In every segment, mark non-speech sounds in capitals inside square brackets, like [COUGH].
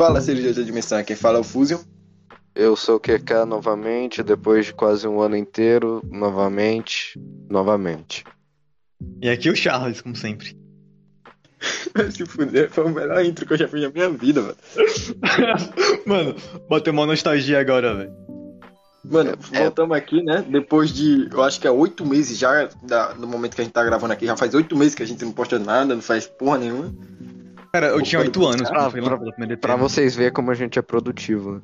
Fala, cirurgia de admissão. Quem fala é o Fusion. Eu sou o QK novamente, depois de quase um ano inteiro, novamente, novamente. E aqui o Charles, como sempre. [LAUGHS] Se fuder, foi o melhor intro que eu já fiz na minha vida, velho. Mano, [LAUGHS] bateu uma nostalgia agora, velho. Mano, voltamos aqui, né? Depois de, eu acho que é oito meses já, da, no momento que a gente tá gravando aqui. Já faz oito meses que a gente não posta nada, não faz porra nenhuma. Cara, eu tinha oito anos buscar? quando foi lançado a primeira Pra EP. vocês verem como a gente é produtivo.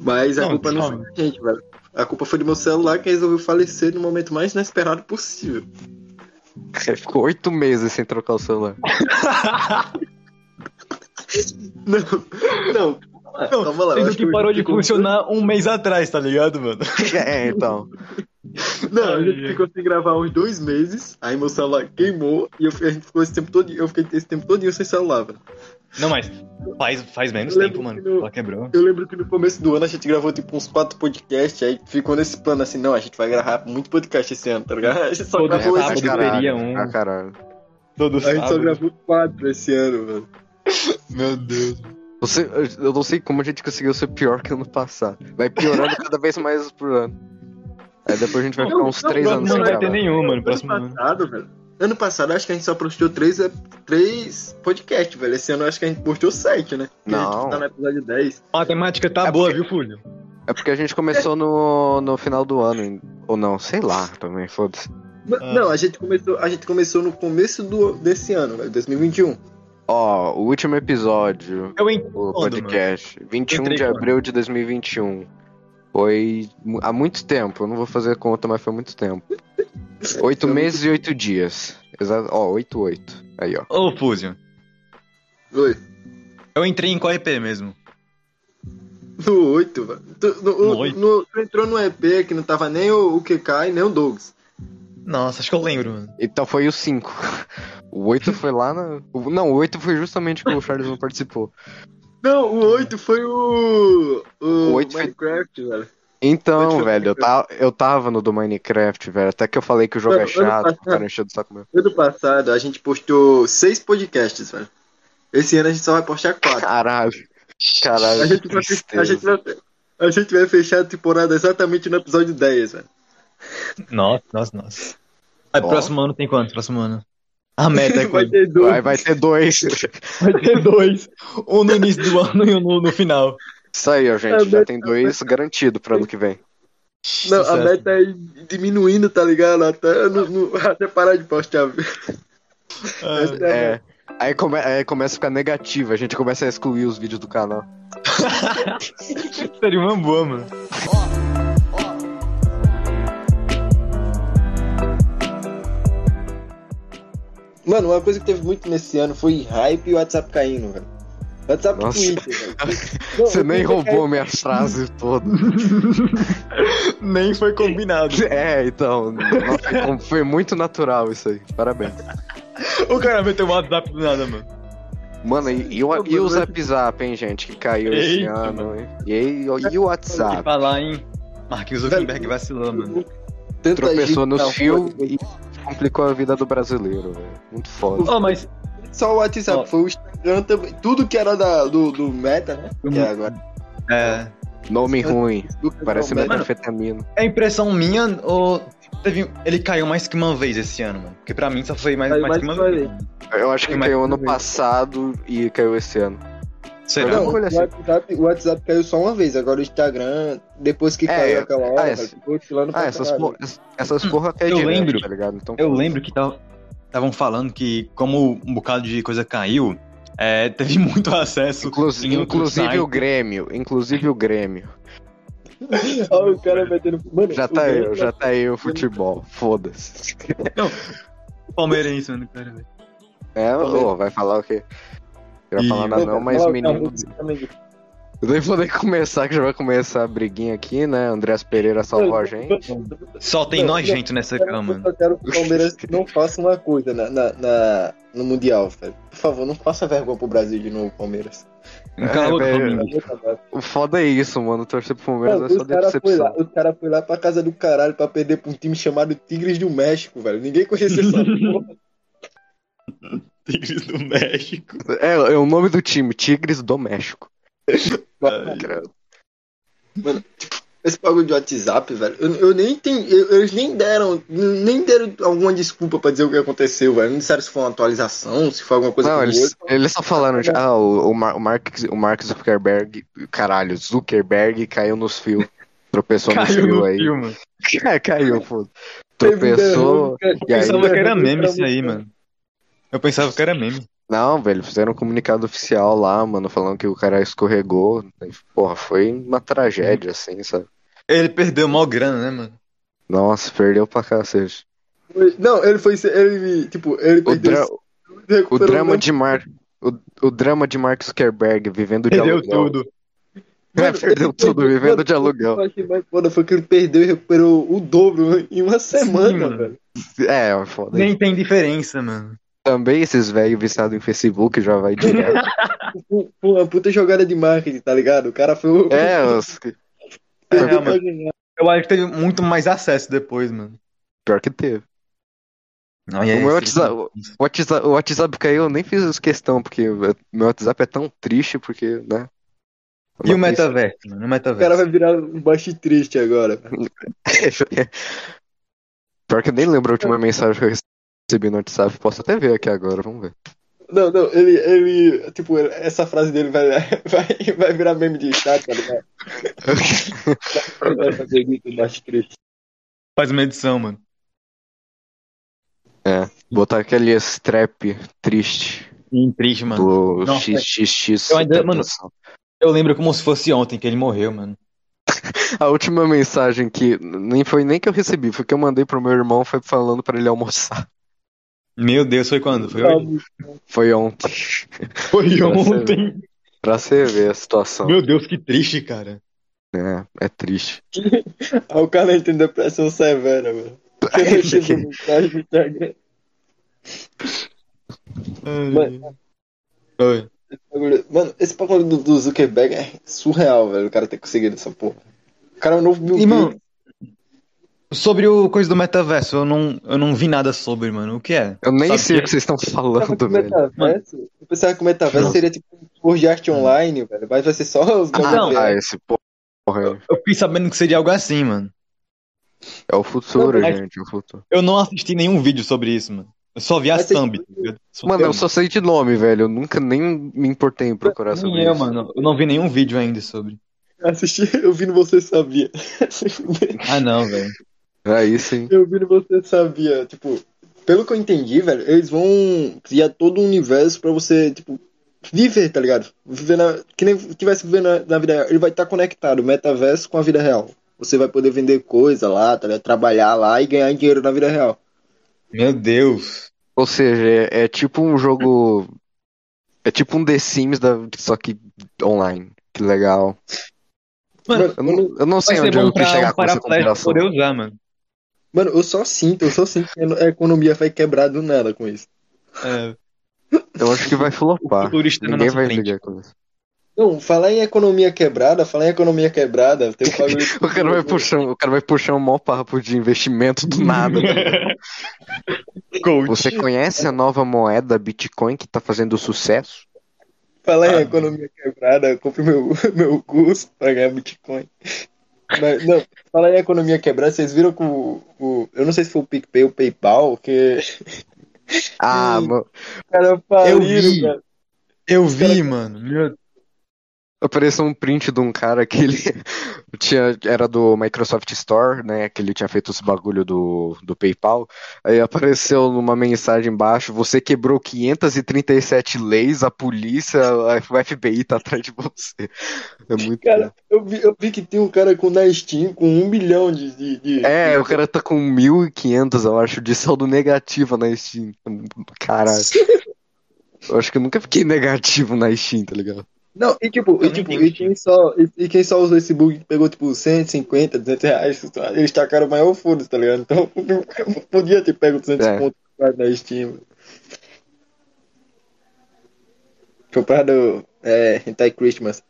Mas a Não, culpa não foi da gente, velho. A culpa foi do meu celular que resolveu falecer no momento mais inesperado possível. Ficou oito meses sem trocar o celular. [LAUGHS] Não, não. Não, calma lá. Sendo que eu parou de funcionar um mês atrás, tá ligado, mano? [LAUGHS] É, então. [LAUGHS] Não, a gente ficou sem gravar uns dois meses, aí meu celular queimou e eu, a gente ficou esse tempo todo, eu fiquei esse tempo todo sem celular, velho. Não, mas faz, faz menos tempo, mano. que no- Ela quebrou. Eu lembro que no começo do ano a gente gravou tipo uns quatro podcasts, aí ficou nesse plano assim, não, a gente vai gravar muito podcast esse ano, tá ligado? A gente só Todo gravou sábado esse teria caralho. um. Ah, caralho. Todo A gente só sábado. gravou quatro esse ano, velho. Meu Deus. Você, eu não sei como a gente conseguiu ser pior que ano passado. Vai piorando [LAUGHS] cada vez mais por ano. Aí depois a gente vai Não, ficar uns não, três não, anos Não sem vai ter gravar. nenhum, mano, Ano próximo ano. passado, velho. Ano passado acho que a gente só postou três, três podcasts, velho. Esse ano acho que a gente postou sete, né? Porque A Não. gente tá no episódio 10. A matemática tá É boa, porque- viu, Fulho? É porque a gente começou no, no final do ano. Ou não, sei lá também, foda-se. Ah. Não, a gente começou, a gente começou no começo do, desse ano, velho, 2021. Ó, o último episódio, Eu entendo, o mano. podcast, 21 Entrei de quando? abril de 2021. Foi há muito tempo, eu não vou fazer conta, mas foi muito tempo. Oito meses e oito dias. Exato, ó, oito, oito. Aí, ó. Ô, Fúzio. Oi. Eu entrei em qual EP mesmo? No 8, velho. Tu, no, No o- oito? no- tu entrou no EP que não tava nem o, o QK e nem o Douglas. Nossa, acho que eu lembro, mano. Então foi o cinco. [LAUGHS] O oito foi lá na. Não, o oito foi justamente que o Charles não participou. Não, o 8 foi o. O, O oito foi- Minecraft, velho. Então, foi velho, eu, ta... eu tava no do Minecraft, velho. Até que eu falei que o jogo Não, é chato, o cara encheu do saco meu. Ano passado a gente postou seis podcasts, velho. Esse ano a gente só vai postar quatro. Caralho. Caralho, A que gente, vai, a, gente vai, a gente vai fechar a temporada exatamente no episódio 10, velho. Nossa, nossa, nossa. Aí, Ó. próximo ano tem quanto? Próximo ano. A meta é [LAUGHS] Vai ter dois. Vai, vai ter dois. [LAUGHS] Vai ter dois. Um no início do ano e um no, no final. Isso aí, ó, gente. Já tem dois garantido pro ano que vem. Não, a meta é ir diminuindo, tá ligado? Até, no- no- [LAUGHS] até parar de postar. Ah, é a É. Aí, come... aí começa a ficar negativo, a gente começa a excluir os vídeos do canal. Seria uma boa, mano. Mano, uma coisa que teve muito nesse ano foi hype e o WhatsApp caindo, velho. WhatsApp e Nossa. Twitter, velho. [LAUGHS] Não, Você o nem Twitter roubou minhas frases todas. [LAUGHS] Nem foi combinado. É, então. nossa, como foi muito natural isso aí. Parabéns. O cara meteu um WhatsApp do nada, mano. Mano, e, e o, e o Zap Zap, hein, gente, que caiu esse Eita, ano, hein? E, aí, e o WhatsApp? que falar, hein? Marquinhos Zuckerberg vacilou, mano. Tanta Tropeçou gente nos na fios e complicou a vida do brasileiro, velho. Muito foda. Oh, mas Só o WhatsApp, Ó. foi o Instagram também. Tudo que era da, do, do Meta, né? Que é agora. é, Nome ruim, parece metanfetamina. é impressão minha ou teve ele caiu mais que uma vez esse ano, mano? Porque pra mim só foi mais, mais, mais que uma uma vez. Eu acho que caiu ano passado e caiu esse ano. Será? Não, o Olha. WhatsApp, o WhatsApp caiu só uma vez, agora o Instagram, depois que É, caiu aquela hora, ah, ficou oscilando Ah, essas, por, essas porra caem Eu direto, lembro. tá ligado? Então, Eu lembro que estavam falando que como um bocado de coisa caiu, é, teve [LAUGHS] muito acesso. Inclusi- inclusive site. o Grêmio, inclusive o Grêmio. [LAUGHS] Olha o cara metendo. Mano, Já o tá eu, já tá aí o futebol. Foda-se. Palmeirense, mano, cara, velho. É, ô, vai falar o quê? Não vai Ih, falar nada não, mas menino. Eu nem vou nem [LAUGHS] começar, que já vai começar a briguinha aqui, né? Andrés Pereira salvou a gente. Só tem Não, nojento nessa Eu cama, mano. só quero que o Palmeiras [LAUGHS] não faça uma coisa na, na, na- no Mundial, velho. Por favor, não faça vergonha pro Brasil de novo, Palmeiras. Cala a boca, velho, Flamengo. O foda é isso, mano. Torcer pro Palmeiras Mano, é só caras foi lá, decepção. os cara foi lá pra casa do caralho pra perder pra um time chamado Tigres do México, velho. Ninguém conhecia essa [LAUGHS] porra. Tigres do México. É, é o nome do time, Tigres do México. [LAUGHS] Mano, tipo, esse bagulho de WhatsApp, velho, eu, eu nem entendi. eu- eles nem deram. Nem deram alguma desculpa pra dizer o que aconteceu, velho. Não disseram se foi uma atualização, se foi alguma coisa Não, que eles, eles só falaram, de, ah, o, o, Mar- o Mark, o Mark Zuckerberg, caralho, Zuckerberg caiu nos fios. Tropeçou nos Caiu fios no aí. filme. [LAUGHS] É, caiu, pô. Tropeçou. Eu E aí- pensava que era meme isso aí, mano. Eu pensava que era meme. Não, velho, fizeram um comunicado oficial lá, mano, falando que o cara escorregou. Porra, foi uma tragédia, assim, sabe? Ele perdeu mal grana, né, mano? Nossa, perdeu pra cacete. Não, ele foi. Ele, tipo, ele O, perdeu. dra- o drama de Mark. O, o drama de Mark Zuckerberg vivendo de Perdeu aluguel. tudo. [LAUGHS] É, perdeu tudo, perdeu- vivendo de aluguel. Mais foda foi que ele perdeu e recuperou o dobro em uma semana, mano. velho. É, foda. Nem tem diferença, mano. Também esses velhos viciados em Facebook já vai direto. [LAUGHS] Pô, Uma puta jogada de marketing, tá ligado? O cara foi o. é, os... É. Eu acho que teve muito mais acesso depois, mano. pior que teve. Não, aí, O meu WhatsApp- O WhatsApp, o WhatsApp caiu, eu nem fiz questão, porque meu WhatsApp é tão triste, porque, né? E o metaverso, mano? O O cara metaverso. vai virar um baixo triste agora. [LAUGHS] Pior que eu nem lembro a última mensagem que eu recebi no WhatsApp. Posso até ver aqui agora, vamos ver. Não, não, ele, ele. Tipo, essa frase dele vai, [LAUGHS] vai, vai virar meme de chat, tá ligado? [LAUGHS] Vai fazer. Faz uma edição, mano. Botar aquele strap triste Sim, triste, mano. do Nossa, XXX. eu ainda- mano. Eu lembro como se fosse ontem que ele morreu, mano. [LAUGHS] A última mensagem que nem foi nem que eu recebi, foi que eu mandei pro meu irmão, foi falando pra ele almoçar. Meu Deus, foi quando? Foi hoje? Foi ontem. [LAUGHS] Foi Pra ontem. Pra você ver a situação. Meu Deus, que triste, cara. É, é triste. [LAUGHS] O cara tem depressão severa, velho. Você recebeu mensagem no Instagram. Mano, Oi. esse bagulho- Mano, esse bagulho do, do Zuckerberg é surreal, velho. O cara ter conseguido essa porra. O cara é o novo Bill mano, Gates. Sobre o coisa do metaverso, eu não, eu não vi nada sobre, mano. O que é? Eu nem Sabe sei o que- vocês estão Eu falando, velho. metaverso, eu pensava que o metaverso Não. seria tipo um curso de arte online, velho. Mas vai ser só os Não. bagulhos Ah, esse porra aí. Eu fiquei sabendo que seria algo assim, mano. É o futuro, Não, gente, é o futuro. Eu não assisti nenhum vídeo sobre isso, mano. Eu só vi a thumb. tá? Só Mano, eu só sei de nome, velho. Eu nunca nem me importei em procurar sobre Nem eu, isso. mano. Eu não vi nenhum vídeo ainda sobre. Assisti, eu vi no Você Sabia. Ah, não, velho. Aí sim. Eu vi Você Sabia. Tipo, pelo que eu entendi, velho, eles vão criar todo um universo pra você, tipo, viver, tá ligado? Viver na, que nem tivesse vivendo na, na vida real. Ele vai estar conectado, o metaverso com a vida real. Você vai poder vender coisa lá, tá ligado? Trabalhar lá e ganhar dinheiro na vida real. Meu Deus. Ou seja, é, é tipo um jogo. É tipo um The Sims, da, só que online. Que legal. Mano, Eu não, eu não sei onde eu pra chegar um com essa comparação. poder usar, mano. Mano, eu só sinto, eu só sinto que a economia vai quebrar do nada com isso. É, Eu acho que vai flopar. Ninguém nossa vai frente. ligar com isso. Não, falar em economia quebrada, falar em economia quebrada, tem um bagulho. [LAUGHS] O cara vai puxar, o cara vai puxar um maior papo de investimento do nada. tá. [LAUGHS] Você conhece a nova moeda Bitcoin que tá fazendo sucesso? Falar em Ah. economia quebrada, eu compre meu, [LAUGHS] meu curso pra ganhar Bitcoin. Mas, não, falar em economia quebrada, vocês viram que o, o- Eu não sei se foi o PicPay ou o PayPal, que Ah, [LAUGHS] mano, cara faliram, vi. cara. Eu vi, mano. Meu... apareceu um print de um cara que ele [LAUGHS] tinha, era do Microsoft Store, né? Que ele tinha feito esse bagulho do, do PayPal. Aí apareceu numa mensagem embaixo: você quebrou 537 leis, a polícia, a FBI tá atrás de você. É muito. Cara, eu vi, eu vi que tem um cara com na Steam com um milhão de. de, de- É, o cara tá com 1.500, eu acho, de saldo negativo na Steam. Caralho. [LAUGHS] Eu acho que eu nunca fiquei negativo na Steam, tá ligado? Não, e tipo, Eu e, tipo e, quem só, e, e quem só usou esse bug pegou tipo 150, 200 reais, eles tacaram o maior foda tá ligado? Então [LAUGHS] podia ter pego 200 É. pontos na Steam. Comprado é, Hentai Christmas.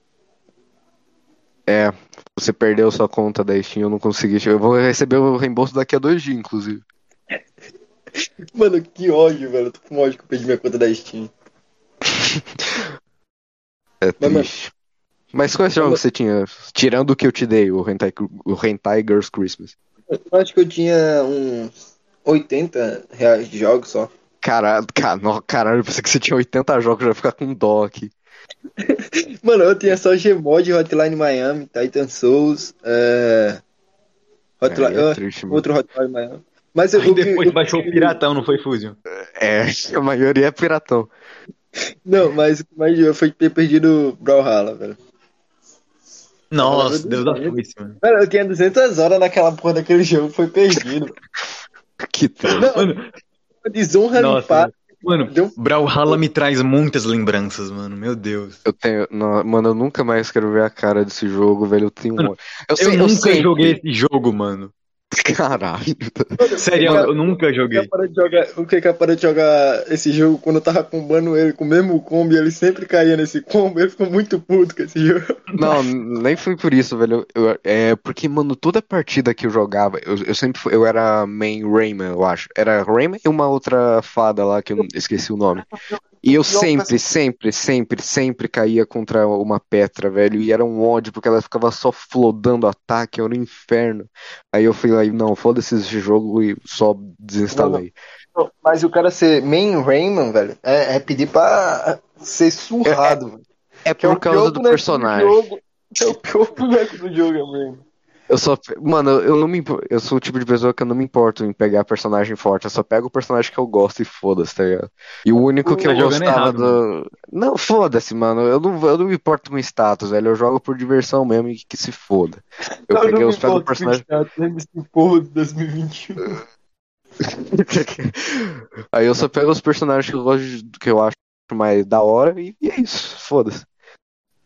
É, você perdeu sua conta da Steam, eu não consegui. Eu vou receber o reembolso daqui a dois dias, inclusive. [LAUGHS] Mano, que ódio, velho. Eu tô com ódio que eu perdi minha conta da Steam. [LAUGHS] É Mas, triste. Mas quais jogos você tinha? Tirando o que eu te dei, o Hentai, o Hentai Girls Christmas. Eu acho que eu tinha uns 80 reais de jogos só. Caralho, cara, não, caralho, eu pensei que você tinha 80 jogos, eu ia ficar com dó aqui. [LAUGHS] Mano, eu tinha só Gmod, Hotline Miami, Titan Souls, é... Hotline... É ah, triste, outro Hotline Miami. Mas eu, Aí eu- depois eu- baixou o Piratão, não foi Fusion? É, [LAUGHS] a maioria é piratão. Não, mas mais doeu foi ter perdido Brawlhalla, velho. Nossa, Deus da foice, mano. Mano, eu tinha 200 horas naquela porra daquele jogo, foi perdido. [LAUGHS] Que. Não, Mano, desonra Nossa, limpada. mano, Deu... Brawlhalla me traz muitas lembranças, mano. Meu Deus. Eu tenho. não, mano, eu nunca mais quero ver a cara desse jogo, velho. Eu tenho. Mano, Eu, Eu sei, eu nunca sei. joguei esse jogo, mano. Caralho. Sério, eu, eu nunca joguei. jogar, o que que parou de jogar esse jogo quando eu tava combando ele com o mesmo combo e ele sempre caía nesse combo, ele ficou muito puto com esse jogo. Não, nem foi por isso, velho. Eu- é porque, mano, toda partida que eu jogava, eu, eu sempre fui, eu era main Rayman, eu acho. Era Rayman e uma outra fada lá que eu esqueci o nome. E eu sempre, sempre, sempre, sempre caía contra uma Petra, velho. E era um ódio, porque ela ficava só flodando ataque, era um inferno. Aí eu fui lá e, não, foda-se esse jogo e só desinstalei. Mas o cara ser main Rayman, velho, é, é pedir pra ser surrado, velho. É Que é por o pior causa do boneco personagem. jogo. É o pior [LAUGHS] boneco do jogo, é o Rayman. Eu só. Mano, eu não me. Eu sou o tipo de pessoa que eu não me importo em pegar personagem forte. Eu só pego o personagem que eu gosto e foda-se, tá ligado? E o único que Tá eu gostava errado, do. Não, foda-se, mano. Eu não, eu não me importo com status, velho. Eu jogo por diversão mesmo e que se foda. Eu não peguei os pego o personagem. status, de 2021. [LAUGHS] Aí eu só pego os personagens que eu gosto que eu acho mais da hora e, e é isso. Foda-se.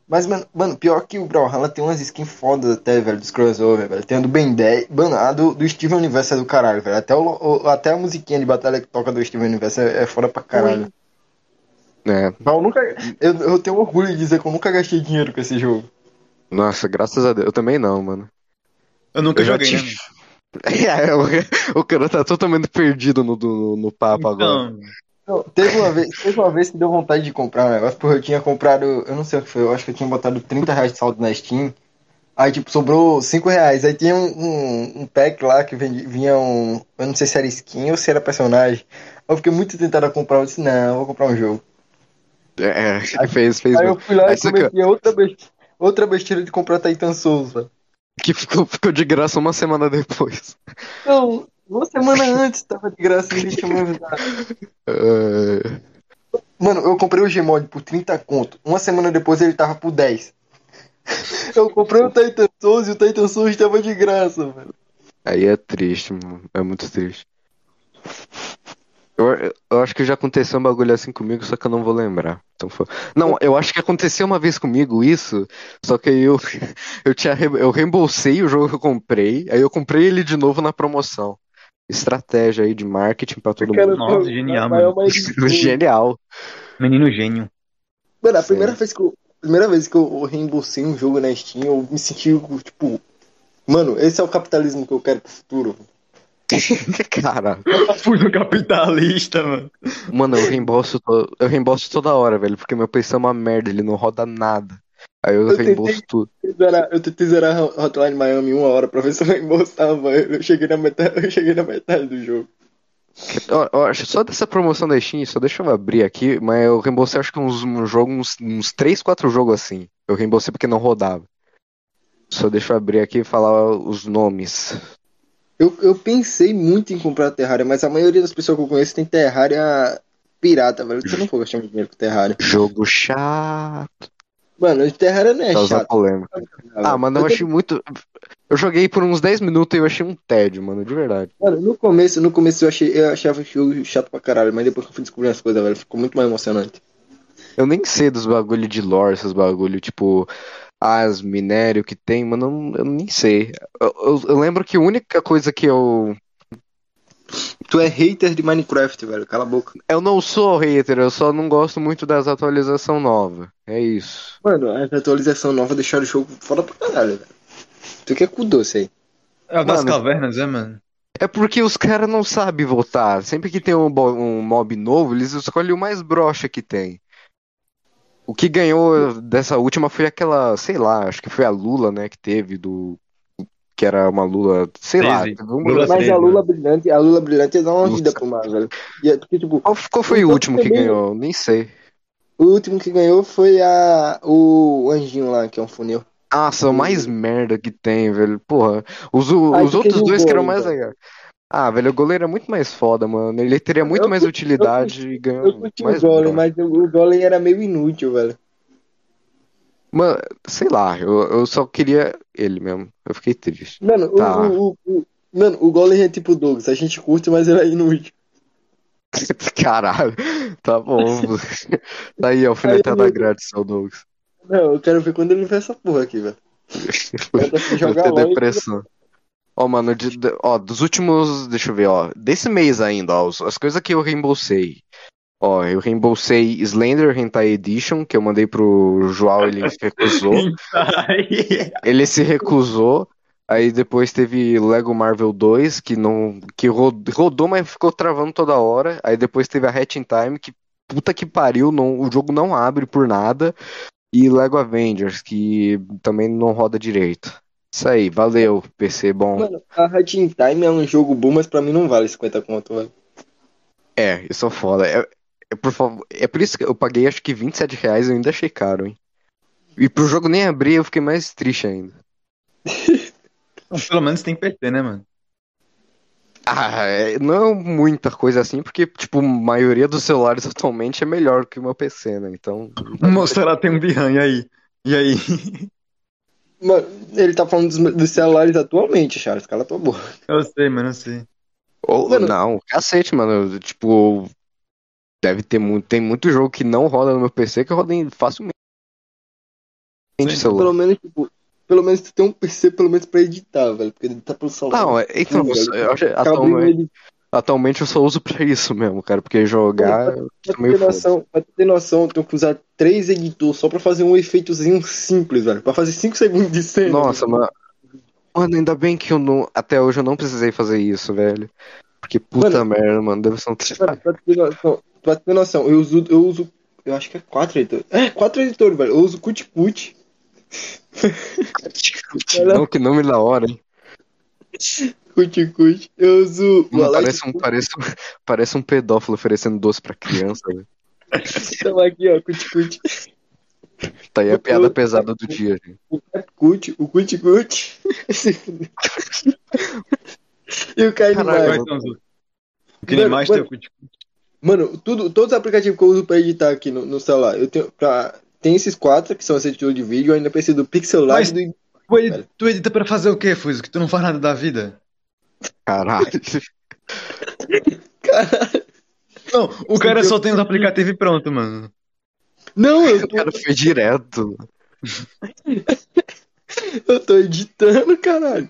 Mas, mano, mano, pior que o Brawlhalla tem umas skins fodas até, velho, dos crossover, velho. Tem a do Ben 10. Mano, a do, do Steven Universe é do caralho, velho. Até, o, o- até a musiquinha de batalha que toca do Steven Universe é, é foda pra caralho. É. Mas eu nunca. Eu, eu tenho orgulho de dizer que eu nunca gastei dinheiro com esse jogo. Nossa, graças a Deus. Eu também não, mano. Eu nunca Eu já joguei, né? tive- [LAUGHS] É, o, o cara tá totalmente perdido no, no, no papo agora. Não, teve uma vez, teve uma vez que deu vontade de comprar um negócio, porque eu tinha comprado, eu não sei o que foi, eu acho que eu tinha botado 30 reais de saldo na Steam. Aí, tipo, sobrou 5 reais. Aí tinha um, um, um pack lá que vendi- vinha um. Eu não sei se era skin ou se era personagem. Eu fiquei muito tentado a comprar. Eu disse, não, eu vou comprar um jogo. É, ele [LAUGHS] fez, fez Aí eu fui lá Aí e cometi outra besteira, outra besteira de comprar Titan Souls, velho. Que ficou, ficou de graça uma semana depois. Não, uma semana antes tava de graça e ninguém tinha me avisado. É, Mano, eu comprei o Gmod por 30 conto. Uma semana depois ele tava por 10. [LAUGHS] Eu comprei o Titan Souls e o Titan Souls tava de graça, velho. aí é triste, mano. É muito triste. Eu, eu acho que já aconteceu um bagulho assim comigo, só que eu não vou lembrar. Então, foi- Não, eu acho que aconteceu uma vez comigo isso, só que aí eu, [LAUGHS] eu, tinha, eu reembolsei o jogo que eu comprei, aí eu comprei ele de novo na promoção. Estratégia aí de marketing pra todo Cara, mundo. Nossa, eu- genial, mano. [LAUGHS] Genial. menino gênio. Mano, a primeira vez que eu. Primeira vez que eu reembolsei um jogo na Steam, eu me senti, tipo. Mano, esse é o capitalismo que eu quero pro futuro. [LAUGHS] Cara, Fui no capitalista, mano. mano, eu reembolso, to- eu reembolso toda hora, velho, porque meu PC é uma merda, ele não roda nada. Aí eu, Eu reembolso tudo. Eu tentei zerar- Eu tentei zerar Hotline Miami uma hora pra ver se eu reembolsava. Eu cheguei na metade, eu cheguei na metade do jogo. Ó, ó, só dessa promoção da Steam, só deixa eu abrir aqui, mas eu reembolsei acho que uns, um jogo, uns, uns 3, 4 jogos assim. Eu reembolsei porque não rodava. Só deixa eu abrir aqui e falar os nomes. Eu, eu pensei muito em comprar Terraria, mas a maioria das pessoas que eu conheço tem Terraria pirata, velho. Você não for gastar muito dinheiro com Terraria. Jogo chato. Mano, o Terraria é Causar chato. polêmica. Ah, mano, eu Eu achei muito. Eu joguei por uns 10 minutos e eu achei um tédio, mano, de verdade. Mano, no começo, no começo eu, achei, eu achava o jogo chato pra caralho, mas depois que eu fui descobrindo as coisas, velho, ficou muito mais emocionante. Eu nem sei dos bagulho de lore, esses bagulho, tipo, as minério que tem, mano, eu, eu nem sei. Eu, eu- eu lembro que a única coisa que eu. Tu é hater de Minecraft, velho, cala a boca. Eu não sou hater, eu só não gosto muito das atualizações novas. É isso. Mano, a atualização nova deixaram o jogo foda pra caralho, velho. Tu que é cu doce aí. É das Mano. cavernas, é, mano? É porque os caras não sabem votar. Sempre que tem um, um mob novo, eles escolhem o mais broxa que tem. O que ganhou dessa última foi aquela, sei lá, acho que foi a Lula, né, que teve do. Que era uma Lula, sei lá. Uma- Lula Mas treze, a Lula né? brilhante, a Lula brilhante ia dar uma Nossa. vida pro mar, velho. E é porque, tipo, Qual, qual foi o Então, último que ganhou? Nem sei. o último que ganhou foi a o anjinho lá, que é um funil. Nossa, o mais merda que tem, velho. Porra, os, o- Ai, os outros o dois que eram mais legais. Ah, velho, o goleiro é muito mais foda, mano. Ele teria muito Eu mais curti- utilidade e ganhou Eu curti o mais Golem, broxa. mas o, o Golem era meio inútil, velho. Mano, sei lá, eu, eu só queria ele mesmo. Eu fiquei triste. Mano, o- Tá. o, o, o- mano, o Golem é tipo o Douglas, a gente curte, mas ele é inútil. [LAUGHS] Caralho, tá bom. [LAUGHS] Tá aí, alfinetada Aí, grátis, seu Douglas. Não, eu quero ver quando ele vê essa porra aqui, velho. [LAUGHS] Jogar ter depressão. Ó, mano, de- ó, dos últimos. Deixa eu ver, ó. Desse mês ainda, ó. As coisas que eu reembolsei. Ó, eu reembolsei Slender Hentai Edition, que eu mandei pro João, ele recusou. [LAUGHS] Ele se recusou. Aí depois teve Lego Marvel 2, que não. que ro- rodou, mas ficou travando toda hora. Aí depois teve a Hatch in Time, que puta que pariu, não, o jogo não abre por nada. E Lego Avengers, que também não roda direito. Isso aí, valeu, PC bom. Mano, a Hatching Time é um jogo bom, mas pra mim não vale 50 conto, velho. É, isso é foda. É, é por favor, é por isso que eu paguei acho que 27 reais e eu ainda achei caro, hein? E pro jogo nem abrir, eu fiquei mais triste ainda. [LAUGHS] Pelo menos tem PT, né, mano? Ah, é, não é muita coisa assim, porque, tipo, a maioria dos celulares [LAUGHS] atualmente é melhor que o meu PC, né? Então. Moça, ela tem um e aí? E aí? [LAUGHS] Mano, ele tá falando dos, dos celulares atualmente, Charles. Cala tua boca. Eu sei, mano, eu sei. Ou, Mano- não, cacete, mano. Tipo, deve ter muito. Tem muito jogo que não roda no meu PC que roda em- facilmente. Sim, celular. Pelo menos, tipo, pelo menos tu tem um PC pelo menos pra editar, velho. Porque ele tá pelo celular. Não, então, eu- eu acho- atualmente, atualmente eu só uso pra isso mesmo, cara, porque jogar eu Pra ter noção, pra ter noção, eu tenho que usar três editores só pra fazer um efeitozinho simples, velho. Pra fazer 5 segundos de cena. Nossa, mano. Mano, ainda bem que eu não. Até hoje eu não precisei fazer isso, velho. Porque puta Mano, merda, mano. Deve ser um. Mano, pra ter noção, pra ter noção, eu uso, eu uso, eu acho que é quatro editores. É, quatro editores, velho. Eu uso Kutiput, [LAUGHS] Não, que nome da hora, hein? Kutikut. Eu uso Mano, Alight parece, um, parece, um, parece um pedófilo oferecendo doce pra criança, [LAUGHS] velho. Então aqui, ó, Kutikut. Tá aí a piada pesada do dia, gente. O Kut, o Kutikut. [LAUGHS] e o Kaine Caralho, Quais Mais. são os outros? O que nem Mano, mais mano, tem o Cuticute. Mano, tudo, todos os aplicativos que eu uso pra editar aqui no, no celular, eu tenho pra. Tem esses quatro que são esse editores de vídeo, eu ainda preciso do Pixel Mas- do. Tu edita, tu edita pra fazer o quê, Fuso? Que tu não faz nada da vida? Caralho. Caralho. Não, o cara só tem os aplicativos e pronto, mano. Não, eu O tô, cara foi direto. [LAUGHS] eu tô editando, caralho.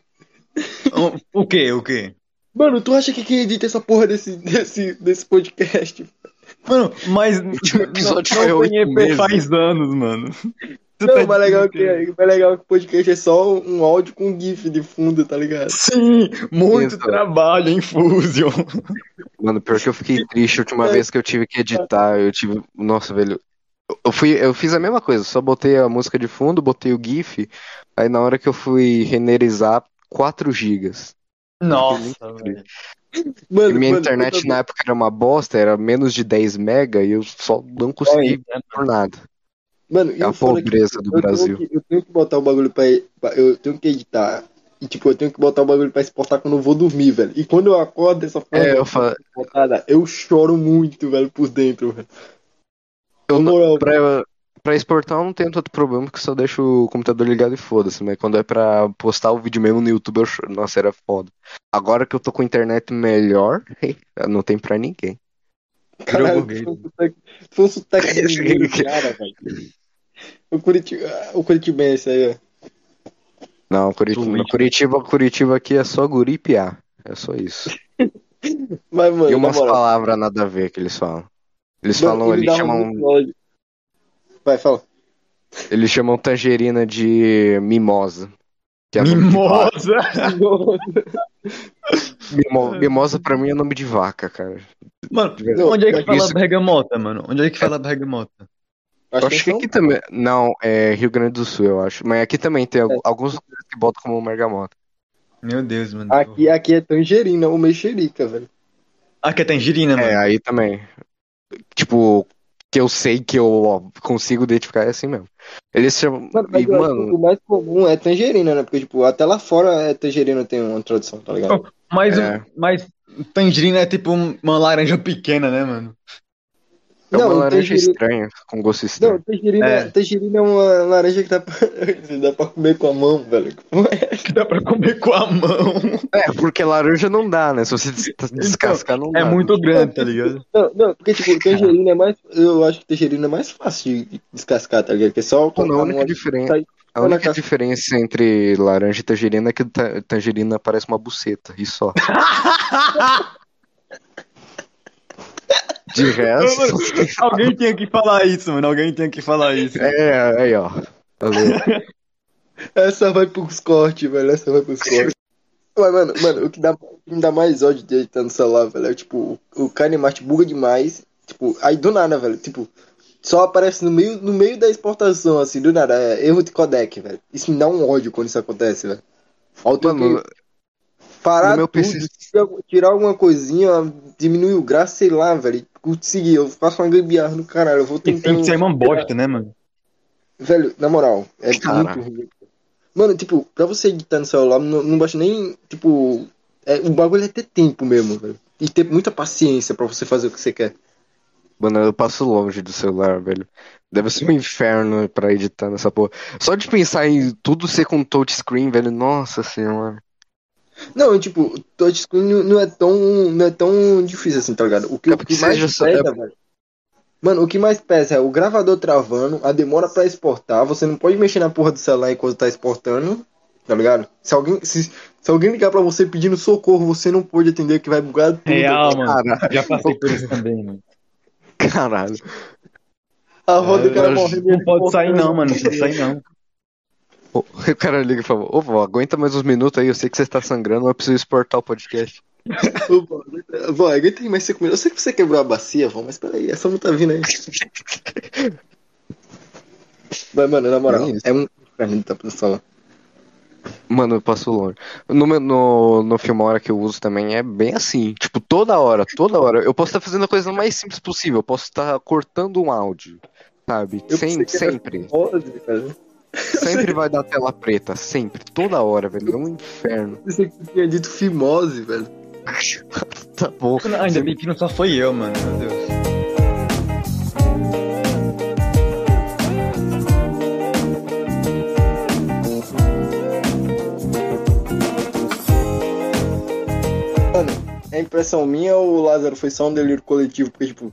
O, o quê? O quê? Mano, tu acha que quem edita essa porra desse, desse, desse podcast? Mano, mas [LAUGHS] último episódio não, foi tem EP faz anos, mano. [LAUGHS] Não, tá o mais legal, que, o mais legal que o podcast é só um áudio com GIF de fundo, tá ligado? Sim, muito Isso. trabalho em Fusion. Mano, pior que eu fiquei triste a última vez que eu tive que editar. Eu tive. Nossa, velho. Eu, fui, eu fiz a mesma coisa, só botei a música de fundo, botei o GIF. Aí na hora que eu fui renderizar, 4 gigas. Nossa, velho. Mano, minha mano, internet na época era uma bosta, era menos de 10 mega e eu só não consegui por nada. Mano, e É a é que pobreza do eu Brasil. Tenho que, eu tenho que botar o bagulho pra, pra- Eu tenho que editar. E tipo, eu tenho que botar o bagulho pra exportar quando eu vou dormir, velho. E quando eu acordo dessa forma É, eu fa- exportada, eu choro muito, velho, por dentro, velho. eu Na moral, pra, pra exportar eu não tenho tanto problema, porque só deixo o computador ligado e foda-se. Mas quando é pra postar o vídeo mesmo no YouTube, eu choro. Nossa, era foda. Agora que eu tô com internet melhor, [LAUGHS] não tem pra ninguém. caralho, foi um sotaque- um de mineiro, [LAUGHS] cara, velho. O Curitiba, o Curitibense aí, ó. Não, Curitiba. Curitiba, Curitiba aqui é só guri e piá. É só isso. [LAUGHS] Mas, mano, E umas palavras nada a ver que eles falam. Eles mano, falam, ele eles chamam, ódio. Vai, fala. eles chamam tangerina de mimosa. Que é Mimosa! Mimo- Mimosa pra mim é nome de vaca, cara. Mano, onde é que fala Isso- bergamota, mano? Onde é que fala bergamota? Eu acho que aqui também. Não, é Rio Grande do Sul, eu acho. Mas aqui também tem al- alguns lugares que botam como bergamota. Meu Deus, mano. Aqui, aqui é tangerina ou mexerica, velho. Aqui é tangerina, mano. É, aí também. Tipo, que eu sei que eu ó, consigo identificar é assim mesmo. Eles chamam. Mano, mas e, mano, o mais comum é tangerina, né? Porque, tipo, até lá fora é tangerina tem uma tradução, tá ligado? Mas, É. mas tangerina é tipo um- uma laranja pequena, né, mano? É uma Não, laranja tangerina- estranha, com gosto Não, estranho. tangerina É. tangerina é uma laranja que dá pra, [LAUGHS] dá pra comer com a mão, velho. [LAUGHS] Que é? Dá pra comer com a mão. É, porque laranja não dá, né? Se você des- descascar, não dá. É muito grande, tá ligado? Não, não, porque, tipo, tangerina é mais. Eu acho que tangerina é mais fácil de descascar, tá ligado? Que é só Mano, a a única diferença. sai- A única diferença entre laranja e tangerina é que ta- tangerina parece uma buceta, e só. [LAUGHS] De resto. [LAUGHS] Alguém tinha que falar isso, mano. Alguém tinha que falar isso. É, aí, ó. Valeu. [LAUGHS] Essa vai pros cortes, velho. Essa vai pros cortes. Mas, mano, mano, o que dá, o que me dá mais ódio de estar no celular, velho, é tipo, o, o Kinemax buga demais. Tipo, aí do nada, velho, tipo, só aparece no meio, no meio da exportação, assim, do nada, é erro de codec, velho. Isso me dá um ódio quando isso acontece, velho. Mano, que parar tudo, PC tirar, tirar alguma coisinha, diminuir o graça, sei lá, velho. Conseguir, eu faço uma gambiarra no caralho, eu vou tentando. que ser uma bosta, né, mano? Velho, na moral, é Cara. muito ruim. Mano, tipo, pra você editar no celular, não, não basta nem, tipo, é, o bagulho é ter tempo mesmo, velho. E ter muita paciência pra você fazer o que você quer. Mano, eu passo longe do celular, velho. Deve ser um inferno pra editar nessa porra. Só de pensar em tudo ser com touchscreen, velho. Nossa senhora. Não, tipo, touchscreen não- não é tão, não é tão difícil assim, tá ligado? O que, É o que mais pesa, velho. Mano, o que mais pesa é o gravador travando, a demora pra exportar, você não pode mexer na porra do celular enquanto tá exportando, tá ligado? Se alguém, se, se alguém ligar pra você pedindo socorro, você não pode atender que vai bugar tudo. Real, mano. Caralho. Já passei por isso também, mano. Caralho. A roda do cara É, morrendo. Não pode sair não, mano. Não pode sair não. [LAUGHS] O cara liga e fala: Ô, vó, aguenta mais uns minutos aí. Eu sei que você tá sangrando, mas eu preciso exportar o podcast. [LAUGHS] Ô, vó, aguenta- mais cinco minutos. Eu sei que você quebrou a bacia, vó, mas peraí, essa não tá vindo aí. Mas, mano, na moral, É é um inferno de tá falar. Mano, eu passo longe. No, no, no Filmora que eu uso também é bem assim. Tipo, toda hora, toda hora. Eu posso estar fazendo a coisa mais simples possível. Eu posso estar cortando um áudio. Sabe? Sem- sempre. fimose, cara. Sempre vai dar tela preta. Sempre. Toda hora, velho. É um inferno. Você tinha dito fimose, velho. [LAUGHS] Tá bom. Ainda bem que não só foi eu, mano. Meu Deus. É impressão minha ou o Lázaro foi só um delírio coletivo? Porque, tipo,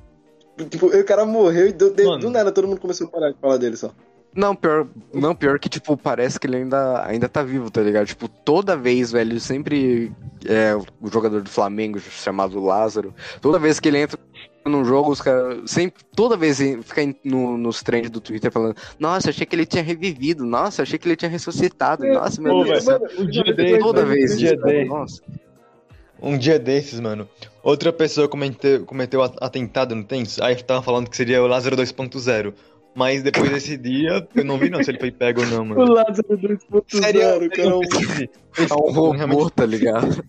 tipo o cara morreu e do, do nada todo mundo começou a parar de falar dele só. Não, pior, não, pior que, tipo, parece que ele ainda, ainda tá vivo, tá ligado? Tipo, toda vez, velho, sempre é o jogador do Flamengo chamado Lázaro, toda vez que ele entra num jogo, os caras sempre, toda vez fica em- no, nos trends do Twitter falando, nossa, achei que ele tinha revivido, nossa, achei que ele tinha ressuscitado, nossa, meu Pô, Deus do céu. velho, um dia Mano, desse, Toda mano, vez um dia isso, desse. nossa. Um dia desses, mano, outra pessoa cometeu, cometeu a- atentado no Tens, aí tava falando que seria o Lázaro 2.0. Mas depois desse dia, eu não vi não se ele foi pego ou não, O mano. Lázaro 2.0, cara, eu um. É um robô, Realmente, tá ligado?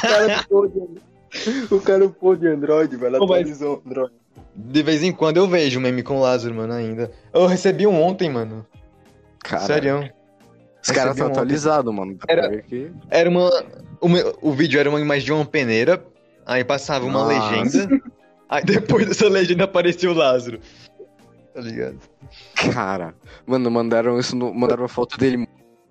cara pô de- O cara pô de Android, velho, mas- atualizou o Android. De vez em quando eu vejo um meme com o Lázaro, mano, ainda. Eu recebi um ontem, mano. Cara, Sério. os caras estão um ontem. atualizados, mano. Era- Era uma. O, meu- o vídeo era uma imagem de uma peneira, aí passava uma Nossa. legenda, aí depois dessa legenda aparecia o Lázaro. Tá ligado? Cara, mano, mandaram isso no, mandaram uma foto dele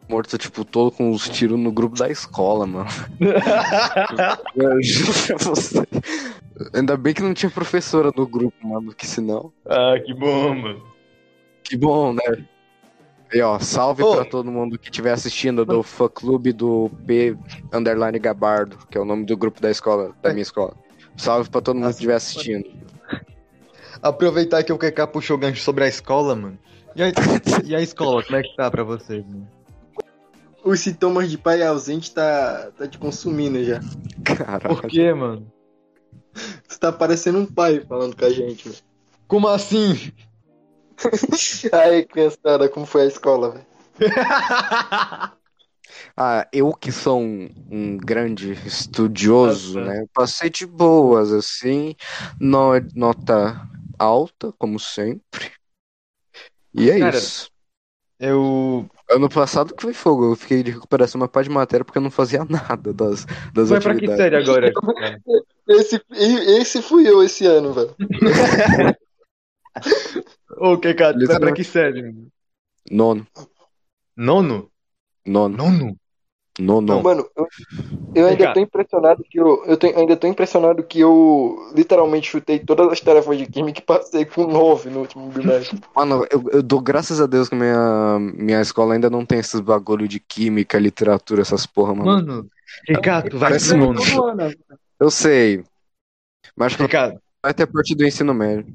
morto, tipo, todo com os tiros no grupo da escola, mano. [LAUGHS] Eu juro pra você. Ainda bem que não tinha professora no grupo, mano, que senão. ah, que bom, mano. Que bom, né? E ó, salve Ô. pra todo mundo que estiver assistindo do fã clube do P Underline Gabardo, que é o nome do grupo da escola, da minha escola. Salve pra todo mundo que estiver assistindo. Aproveitar que o QK puxou o gancho sobre a escola, mano. E a, [LAUGHS] e a escola, como é que tá pra vocês, mano? os sintomas de pai ausente tá, tá te consumindo já. Caralho. Por quê, mano? Você tá parecendo um pai falando com a gente, velho. Como assim? [LAUGHS] Aí, criançada, como foi a escola, velho? [LAUGHS] Ah, eu que sou um, um grande estudioso, Nossa. né? eu Passei de boas, assim, no- nota alta, como sempre. E é Cara, isso. Eu. Ano passado que foi fogo, eu fiquei de recuperação uma parte de matéria porque eu não fazia [LAUGHS] nada das, das Vai pra que atividades. série agora? [LAUGHS] Esse, esse fui eu esse ano, velho. [LAUGHS] Ô, que cara, vai pra que série? mano? Nono, Nono? nono, Nono? nono. Mano, eu, eu ainda tô impressionado que eu, eu tenho- ainda tô impressionado que eu literalmente chutei todas as tarefas de química e passei com 9 no último bimestre. [LAUGHS] Mano, eu, eu dou graças a Deus que minha, minha escola ainda não tem esses bagulho de química, literatura, essas porra, mano. Mano, Ricardo, vai nono. Todo ano, Eu sei, mas acho que Ricardo, vai ter a partir do ensino médio.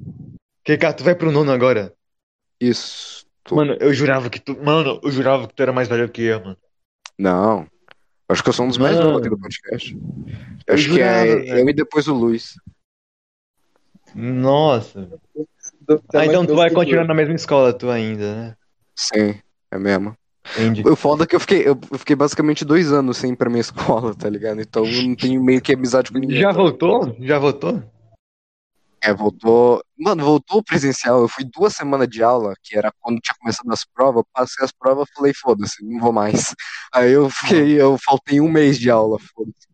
Ricardo, tu vai pro nono agora? Isso. Mano, eu jurava que tu. Mano, eu jurava que tu era mais velho que eu, mano. Não. Acho que eu sou um dos mais novos aqui do podcast. Eu acho que é velho. eu e depois o Luiz. Nossa. Tá Ah, então tu vai continuar na mesma escola, tu ainda, né? Sim, é mesmo. Entendi. O foda é que eu fiquei, eu eu fiquei basicamente dois anos sem ir pra minha [LAUGHS] escola, tá ligado? Então eu não tenho meio que amizade com ninguém. Já tá? voltou? Já voltou? É, voltou. Mano, voltou presencial. Eu fui duas semanas de aula, que era quando tinha começado as provas. Passei as provas, falei, foda-se, não vou mais. [LAUGHS] Aí eu fiquei, eu faltei um mês de aula, foda-se.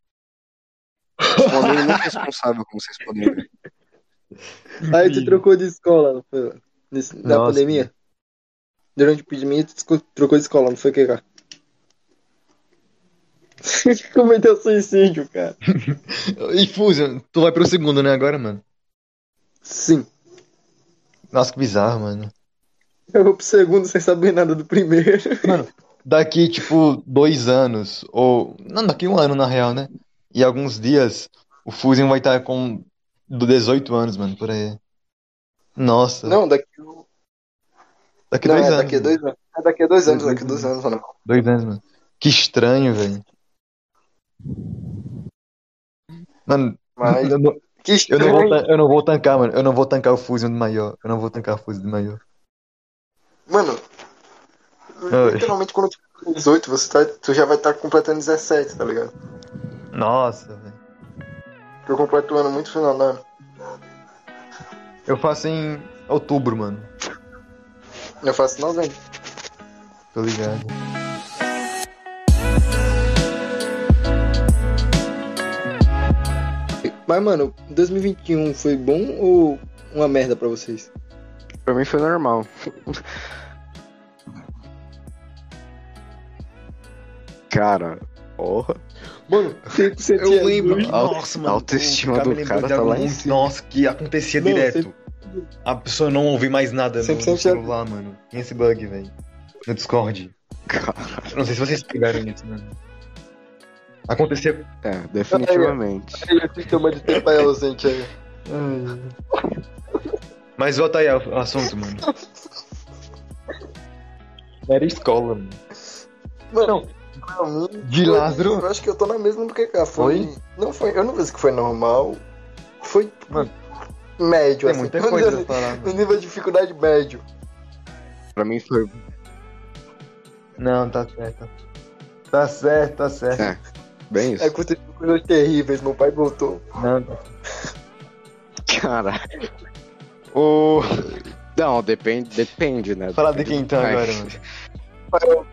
[LAUGHS] Um aluno muito responsável, como vocês podem ver. Aí tu trocou de escola, foi? Nesse- na Nossa. pandemia? Durante a pandemia tu trocou de escola, não foi, Keka? [LAUGHS] Cometeu suicídio, cara. E Fusion, tu vai pro segundo, né, agora, mano? Sim. Nossa, que bizarro, mano. Eu vou pro segundo sem saber nada do primeiro. Daqui, tipo, dois anos, ou. Não, daqui um ano, na real, né? E alguns dias, o Fusion vai estar com 18 anos, mano, por aí. Nossa, Não, daqui, daqui não, dois é anos. daqui a mano. dois anos. É daqui a dois anos, Dois daqui a dois anos, mano. Dois anos, mano. Que estranho, velho. Mano, Mas eu não, que eu não vou, estranho. eu não vou tancar, mano. Eu não vou tancar o Fusion de maior. Eu não vou tancar o Fusion de maior. Mano, Oi. literalmente quando tu tiver 18, você tá, tu já vai estar completando 17, tá ligado? Nossa, velho. Porque eu completo o ano muito final do ano. Eu faço em outubro, mano. Eu faço novembro. Tô ligado. Mas, mano, 2021 foi bom ou uma merda pra vocês? Pra mim foi normal. Cara, porra. Mano, você Eu lembro. Auto- Nossa, mano. autoestima o cara do cara tá lá em cima. Nossa, que acontecia Não, direto. A pessoa não ouvir mais nada no, 100% no celular, mano. Tem esse bug, velho. No Discord. Cara, Não sei se vocês pegaram isso, mano. Acontecia. é, definitivamente. Aí, o sistema de ter pai ausente aí. Mas volta aí ao assunto, mano. Era escola, mano. Mano, pra mim, De Lázaro? Eu acho que eu tô na mesma do que cá. Foi, Foi? Não foi. Eu não vejo que foi normal. Foi Mano, médio, Tem assim. muita coisa falar, assim. O nível de dificuldade médio. Pra mim foi. Não, tá certo. Tá certo, tá certo. É, bem É isso. aconteceu coisas terríveis. Meu pai voltou. Tá Cara. O. Não, depende, depende, né? Falar de quem do então pai. agora,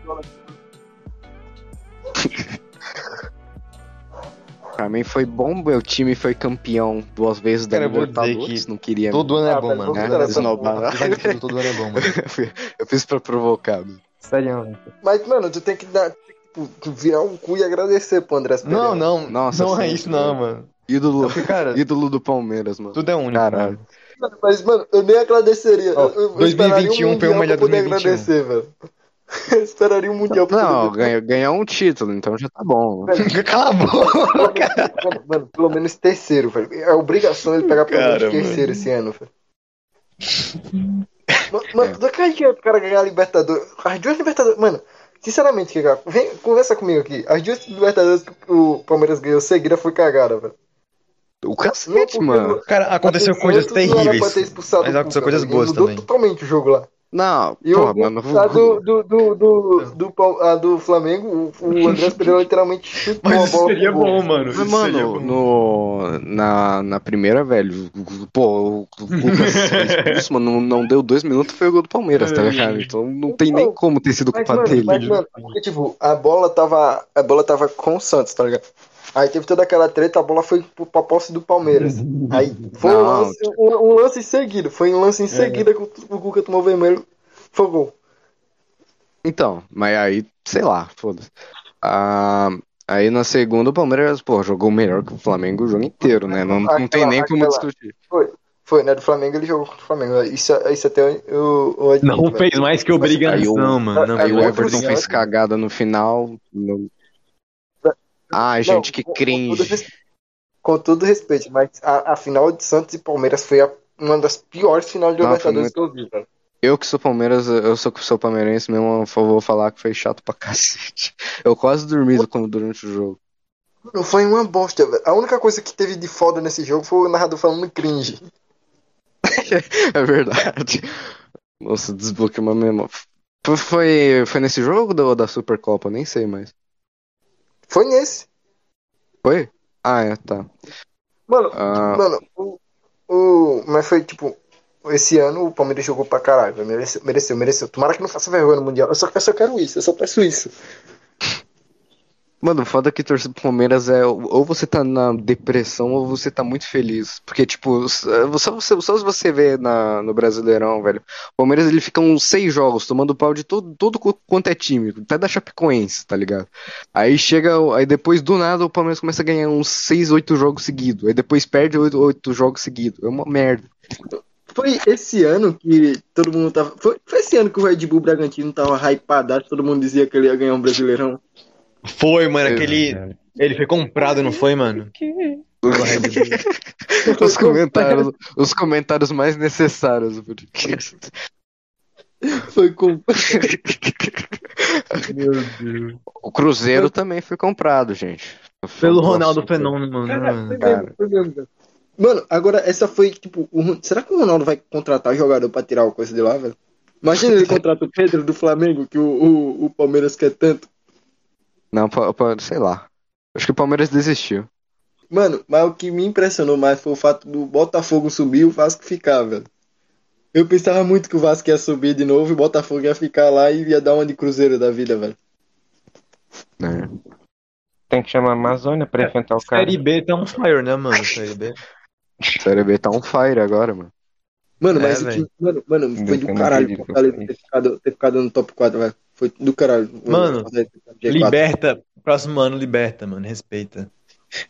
mano. [LAUGHS] Pra mim foi bom, meu time foi campeão duas vezes da Cara, Libertadores, que não queria Todo ano é Ah, bom, mano. né? tudo, [LAUGHS] todo ano é bom, mano. [LAUGHS] Eu fiz pra provocar. mano. Sério, mano. Mas, mano, tu tem que dar. Tu virar o cu e agradecer pro André Pereira. Não, não. Nossa, não é isso, não, mano. Ídolo, Porque, cara, ídolo do Palmeiras, mano. tudo é único. Caralho. mano. Mas, mano, eu nem agradeceria. Ó, eu, eu, eu esperaria 2021 um foi o melhor pra poder 2021. agradecer, velho. [LAUGHS] Eu esperaria um mundial pra Não, ganhou um título, então já tá bom. [LAUGHS] [LAUGHS] Cala a boca. Mano, mano, pelo menos terceiro, velho. É obrigação ele pegar pelo menos terceiro esse ano, velho. Mano, mano, do que adianta o cara ganhar a Libertadores? As duas Libertadores. Mano, sinceramente, cara, vem, conversa comigo aqui. As duas Libertadores que o Palmeiras ganhou seguida foi cagada, velho. O cacete, mano. Cara, aconteceu coisas terríveis. Mas aconteceu coisas velho. boas Mudou também. totalmente o jogo lá. Não, E porra, o, mano. a do, do, do, do, do, Pal- a do Flamengo, o, o [LAUGHS] Andrés Pereira literalmente chutou a Mas isso bola seria pro gol. bom, mano. Mas, mano, bom. no, na, na primeira, velho, pô, o Lucas [LAUGHS] expulso, mano, não, não deu dois minutos foi o gol do Palmeiras, tá ligado? Então não tem nem como ter sido Mas, culpa mano, dele. mas, mano, porque, tipo, a bola tava. A bola tava com o Santos, tá ligado? Aí teve toda aquela treta, a bola foi pro- pra posse do Palmeiras. [LAUGHS] Aí foi um lance, um, um lance em seguida. Foi um lance em seguida que o, o Cuca tomou vermelho. Foi gol. Então, mas aí, sei lá, foda-se. Ah, aí na segunda o Palmeiras, pô, jogou melhor que o Flamengo o jogo inteiro, né? Não, não tem nem como Aquela- discutir. Foi, né? Do Flamengo ele jogou contra o Flamengo. Isso, isso até admito, Não velho. fez mais que obrigação, mano. Não, Aí o Everton fez cagada no final. não- Ai, Não, gente, que com- com todo cringe. Com todo respeito, mas a, a final de Santos e Palmeiras foi a- uma das piores finais de Não, Libertadores que eu vi, velho. Eu que sou Palmeiras, eu sou, sou palmeirense mesmo, eu vou falar que foi chato pra cacete. Eu quase dormi quando- durante o jogo. Não foi uma bosta, velho. A única coisa que teve de foda nesse jogo foi o narrador falando cringe. [LAUGHS] É verdade. Nossa, desbloqueei uma memória. Foi, foi, foi nesse jogo da, da Supercopa? Nem sei mais. Foi nesse. Foi? Ah, é, tá. Mano, Ah, mano, o, o. Mas foi tipo. Esse ano o Palmeiras jogou pra caralho. Mereceu, mereceu, mereceu. Tomara que não faça vergonha no Mundial. Eu só, eu só quero isso, eu só peço isso. Mano, o foda que torcer pro Palmeiras é ou você tá na depressão ou você tá muito feliz. Porque, tipo, só você, só se você vê na, no Brasileirão, velho. O Palmeiras ele fica uns seis jogos tomando pau de todo, todo quanto é time, até da Chapecoense, tá ligado? Aí chega, aí depois do nada o Palmeiras começa a ganhar uns seis, oito jogos seguidos. Aí depois perde oito, oito jogos seguidos. É uma merda. Foi esse ano que todo mundo tava. Foi, foi esse ano que o Red Bull Bragantino tava hypadaço, todo mundo dizia que ele ia ganhar um Brasileirão. Foi, mano, aquele. Ele foi comprado, não foi, mano? [LAUGHS] Os comentários, os comentários mais necessários do podcast. [LAUGHS] Foi com. [LAUGHS] Meu Deus. O Cruzeiro também foi comprado, gente. Pelo Nossa, Ronaldo Fenômeno, mano. Foi Cara. foi cara. Mano, agora essa foi tipo. o Será que o Ronaldo vai contratar jogador pra tirar o coisa de lá, velho? Imagina ele contrata o Pedro do Flamengo, que o, o, o Palmeiras quer tanto. Não, pa- pa- sei lá. Acho que o Palmeiras desistiu. Mano, mas o que me impressionou mais foi o fato do Botafogo subir e o Vasco ficar, velho. Eu pensava muito que o Vasco ia subir de novo e o Botafogo ia ficar lá e ia dar uma de Cruzeiro da vida, velho. Né? Tem que chamar a Amazônia pra enfrentar o cara. Série B tá on fire, né, mano? Série B. Série B tá on fire agora, mano. Mano, É, mas o velho. que. Mano, mano foi Eu do caralho acredito o Fortaleza que eu ter ficado, ter ficado no top 4, velho. Foi do caralho. Mano, Fortaleza ter ficado no G4. Liberta. Próximo ano, liberta, mano. Respeita.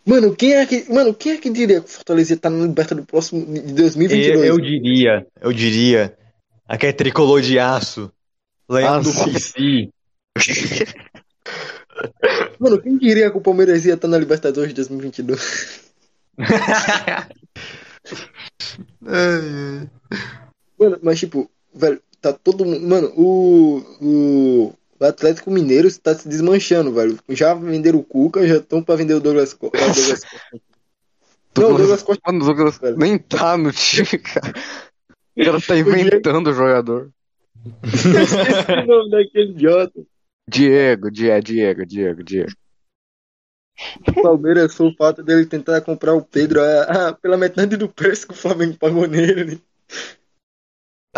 Mano, quem é que. Mano, quem é que diria que o Fortaleza tá na Liberta do próximo. de Eu, 2022? eu diria, eu diria. Aquele tricolor de aço. Leão Ah. Pici. [LAUGHS] Mano, quem diria que o Palmeiras ia estar na Libertadores de 2022? [LAUGHS] Mano, mas tipo, velho, tá todo mundo. Mano, o. O, o Atlético Mineiro está se desmanchando, velho. Já venderam o Cuca, já estão pra vender o Douglas, Co- o Douglas Costa. Não, Douglas Costa. Mano, o Douglas Velho. nem tá no time, cara. O cara tá [LAUGHS] inventando o jogador. Esqueci o nome daquele idiota. Diego, Die- Diego, Diego, Diego. O Palmeiras foi o fato dele tentar comprar o Pedro ah, pela metade do preço que o Flamengo pagou nele.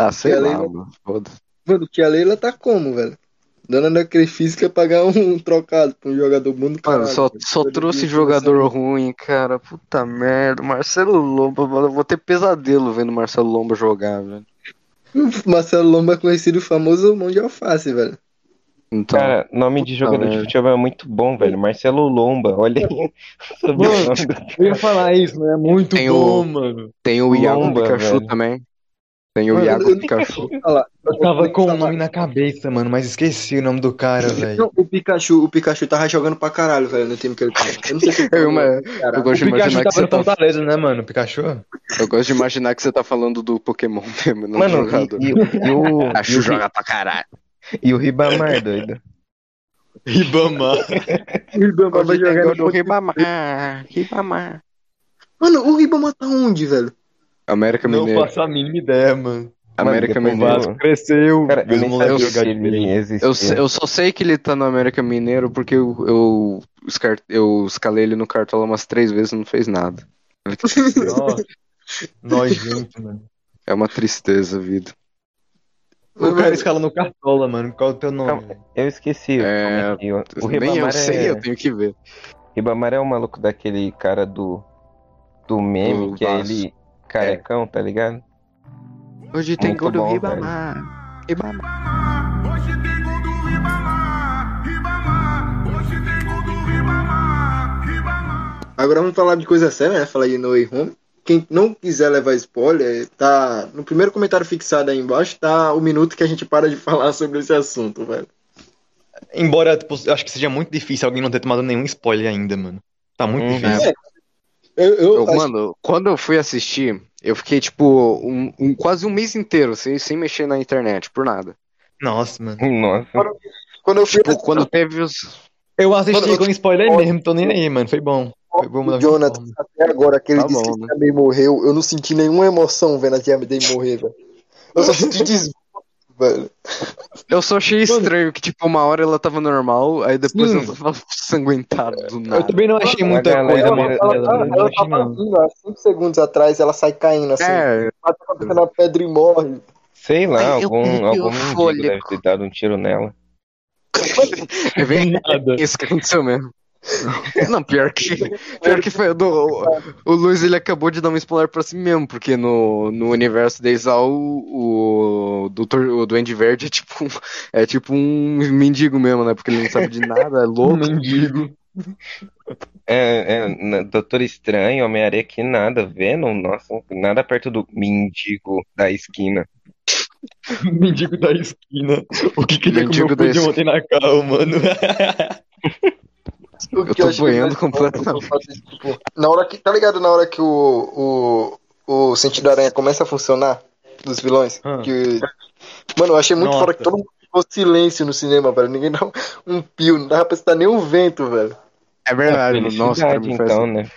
Ah, sei lá, Leila- mano. Foda-se. Mano, tia Leila tá como, velho? Dona daquele física pagar um [LAUGHS] trocado pra um jogador bom do Mano, só, só trouxe de jogador ruim, cara. Puta merda. Marcelo Lomba, mano. Eu vou ter pesadelo vendo Marcelo Lomba jogar, velho. O [LAUGHS] Marcelo Lomba é conhecido famoso mão de alface, velho. Então, Cara, nome de jogador de merda. futebol é muito bom, velho. Marcelo Lomba, olha aí. [LAUGHS] o Eu ia falar isso, né? É muito Tem bom, o- mano. tem o Iago Lomba, Pikachu velho. também. Tem o Iago eu- Pikachu. Eu tava com o nome na cabeça, mano, mas esqueci o nome do cara, velho. O Pikachu, o Pikachu tava jogando pra caralho, velho, no time que ele tava. Eu não sei se [LAUGHS] Eu, mas- eu O gosto de Pikachu imaginar que você tá. Fortaleza, né, mano? O Pikachu? Eu gosto de imaginar que você tá falando do Pokémon [LAUGHS] mesmo, não do Mano, jogador. e, e, [LAUGHS] e o, Pikachu o, joga pra caralho. e o Ribamar, doido. Ribamar. O Ribamar vai jogar no Ribamar. Ribamar. Mano, o Ribamar tá onde, velho? América Não Mineiro. faço a mínima ideia, mano. América Mano, O Mineiro. Vasco cresceu, Cara, eu existia. Eu, se- eu só sei que ele tá no América Mineiro porque eu, eu, eu escalei ele no cartola umas três vezes e não fez nada. [LAUGHS] Nossa, nojento, mano. É uma tristeza a vida. O cara escala no Cartola, mano. Qual é o teu nome? Calma. Eu esqueci. É, é o Nem eu Ribamar sei, é... eu tenho que ver. Ribamar é o maluco daquele cara do do meme, Do que é ele carecão, tá ligado? Hoje tem Muito gol do Ribamar. Ribamar. Hoje tem gol do Ribamar, Ribamar. Hoje tem gol do Ribamar, Ribamar. Agora vamos falar de coisa séria, né? Falar de No Way Home. Quem não quiser levar spoiler, tá no primeiro comentário fixado aí embaixo, tá o minuto que a gente para de falar sobre esse assunto, velho. Embora, tipo, eu acho que seja muito difícil alguém não ter tomado nenhum spoiler ainda, mano. Tá muito Uhum. difícil. Eu, eu, Eu, acho- mano, quando eu fui assistir, eu fiquei, tipo, um, um- quase um mês inteiro sem, sem mexer na internet, por nada. Nossa, mano. [LAUGHS] Nossa. quando eu fui Tipo, quando teve os. Eu assisti Mano, com spoiler mesmo, tô nem aí, mano. Foi bom. Foi bom o Jonathan, até agora que ele Tá disse bom, que né? May morreu, eu não senti nenhuma emoção vendo a Tia May morrer, velho. Eu só senti desgosto, velho. Eu só achei estranho que, tipo, uma hora ela tava normal, aí depois Sim. ela tava sanguentada do Eu nada. também não achei muita coisa ela- Ela, nela, ela, não ela achei tava vindo há 5 segundos atrás, ela sai caindo assim, É, bate a cabeça na pedra e morre. Sei lá, Ai, eu algum, algum deve ter dado um tiro nela. [LAUGHS] é bem Nada. isso que aconteceu mesmo. [LAUGHS] Não, pior que, pior que foi. Do, o Luiz ele acabou de dar um spoiler pra si mesmo, porque no, no universo da Exal, o, o, doutor, o Duende Verde é tipo, um- é tipo um mendigo mesmo, né? Porque ele não sabe de nada, é [LAUGHS] Um louco. mendigo. É, é, Doutor Estranho, Homem-Aranha que nada, Venom, nossa, nada perto do mendigo da esquina. [LAUGHS] Mendigo da esquina. O que queria Mendigo comer o da de ontem na cal, mano. [LAUGHS] O Eu tô boiando mais- completamente. Tipo, na hora que, tá ligado? Na hora que o, o, o sentido da aranha começa a funcionar, dos vilões, Ah. que... Mano, eu achei muito Nossa. fora que todo mundo ficou silêncio no cinema, velho. Ninguém dá um pio, não dava pra escutar nem o vento, velho. É verdade, mano. Nossa, cara, então, né?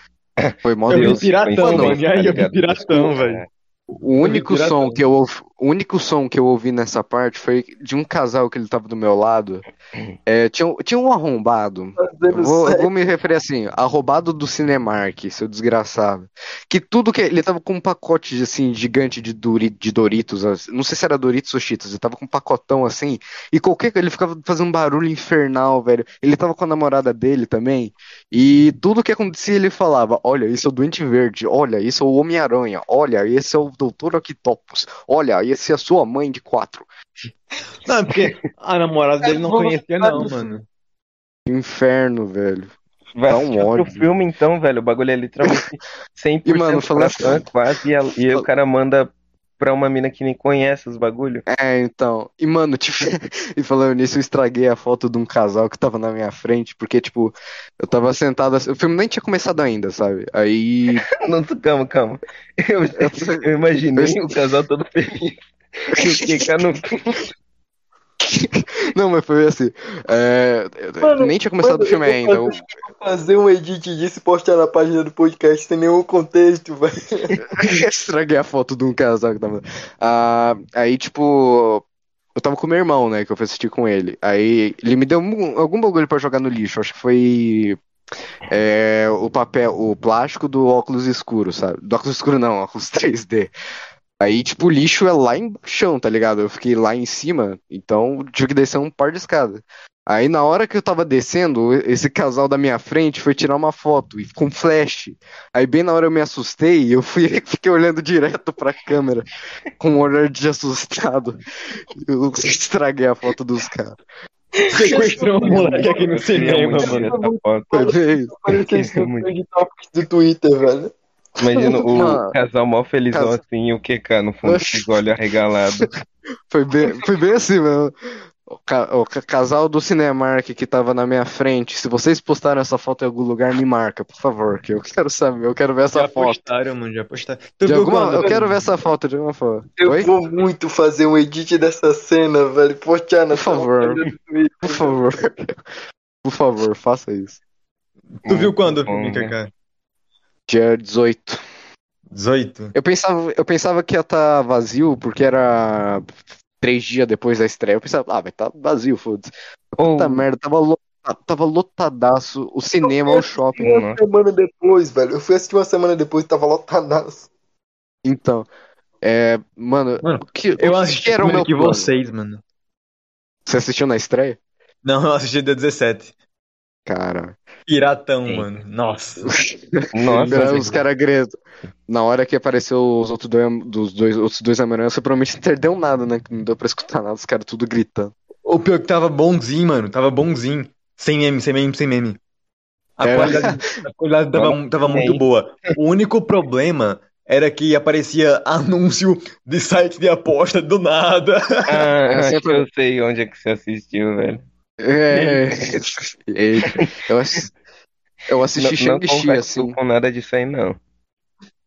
foi mó Eu vi Deus. piratão, Mano. E aí, eu vi piratão, velho. O único piratão. som que eu ouvi, o único som que eu ouvi nessa parte foi de um casal que ele tava do meu lado. [CLEARS THROAT] É, tinha, um- tinha um arrombado. Eu vou, vou me referir assim, arrombado do Cinemark, seu desgraçado. Que tudo que. Ele tava com um pacote assim, gigante de, Dori, de Doritos. Não sei se era Doritos ou Cheetos, ele tava com um pacotão assim. E qualquer ele ficava fazendo um barulho infernal, velho. Ele tava com a namorada dele também. E tudo que acontecia ele falava: Olha, isso é o Doente Verde. Olha, isso é o Homem-Aranha. Olha, esse é o Doutor Octopus. Olha, esse é a sua mãe de quatro. Não, é porque a namorada dele não conhecia, não, mano. Inferno, velho. Vai Dá um outro ódio. filme, então, velho. O bagulho é literalmente [LAUGHS] 100% E, mano, falando- quase, e, a- e o cara manda pra uma mina que nem conhece os bagulho. É, então. E, mano, tipo, [LAUGHS] e falando nisso, eu estraguei a foto de um casal que tava na minha frente, porque, tipo, eu tava sentado assim, o filme nem tinha começado ainda, sabe? Aí. [LAUGHS] Não, calma, calma. Eu, eu imaginei o casal todo feliz. [LAUGHS] E o Kika no [LAUGHS] Não, mas foi assim. é, Mano, nem tinha começado mano, o filme ainda. Eu, fazer- Fazer um edit disso e postar na página do podcast sem nenhum contexto, velho. [LAUGHS] estraguei a foto de um casal que tava. Ah, aí, tipo. Eu tava com meu irmão, né? Que eu fui assistir com ele. Aí ele me deu um- algum bagulho pra jogar no lixo. Acho que foi. é, o papel, o plástico do óculos escuro, sabe? Do óculos escuro não, óculos [LAUGHS] 3D. Aí, tipo, o lixo é lá embaixo, tá ligado? Eu fiquei lá em cima, então tive que descer um par de escada. Aí, na hora que eu tava descendo, esse casal da minha frente foi tirar uma foto e com flash. Aí, bem na hora eu me assustei e eu fui, [LAUGHS] fiquei olhando direto pra câmera com um olhar de assustado. Eu estraguei a foto dos caras. Sequestrou um moleque aqui no cinema, mano. essa foto. É topics do Twitter, velho. Imagina o Mano. casal mal felizão Cas- assim e o QK no fundo, Oxi. com arregalados. [LAUGHS] Foi bem, foi bem assim, mano. O, ca- o ca- casal do Cinemark que tava na minha frente, se vocês postaram essa foto em algum lugar, me marca, por favor, que eu quero saber, eu quero ver essa Já foto. postaram, mano, já postaram. Tu De viu alguma- quando? eu quero ver essa foto de alguma forma. Eu Oi? vou muito fazer um edit dessa cena, velho. Postar na Por favor. Por favor. Por favor, faça isso. Tu viu quando né? Kaká? Dia 18. 18? Eu pensava, eu pensava que ia estar vazio, porque era três dias depois da estreia. Eu pensava, ah, vai estar vazio, foda-se. Ou- Puta merda, tava, lo- tava lotadaço o cinema, o shopping. Uma semana depois, velho. Eu fui assistir uma semana depois e tava lotadaço. Então, é, mano, Mano, o que, Eu o assisti que era o primeiro meu que plano? vocês, mano. Você assistiu na estreia? Não, eu assisti dia 17. Cara, Piratão, Sim. mano. Nossa. [LAUGHS] Nossa, os caras gredos. Na hora que apareceu os outros dois, dos dois, outros dois Homem-Aranha, você provavelmente não entendeu nada, né? Não deu pra escutar nada, os caras tudo gritando. O pior que tava bonzinho, mano. Tava bonzinho. Sem meme, sem meme, sem meme. A É. qualidade, a qualidade tava, tava muito boa. O único problema era que aparecia anúncio de site de aposta do nada. Ah, É eu sei onde é que você assistiu, velho. É. [LAUGHS] Eita. Eu, ass- eu assisti Shang-Chi, assim. com nada disso aí, não.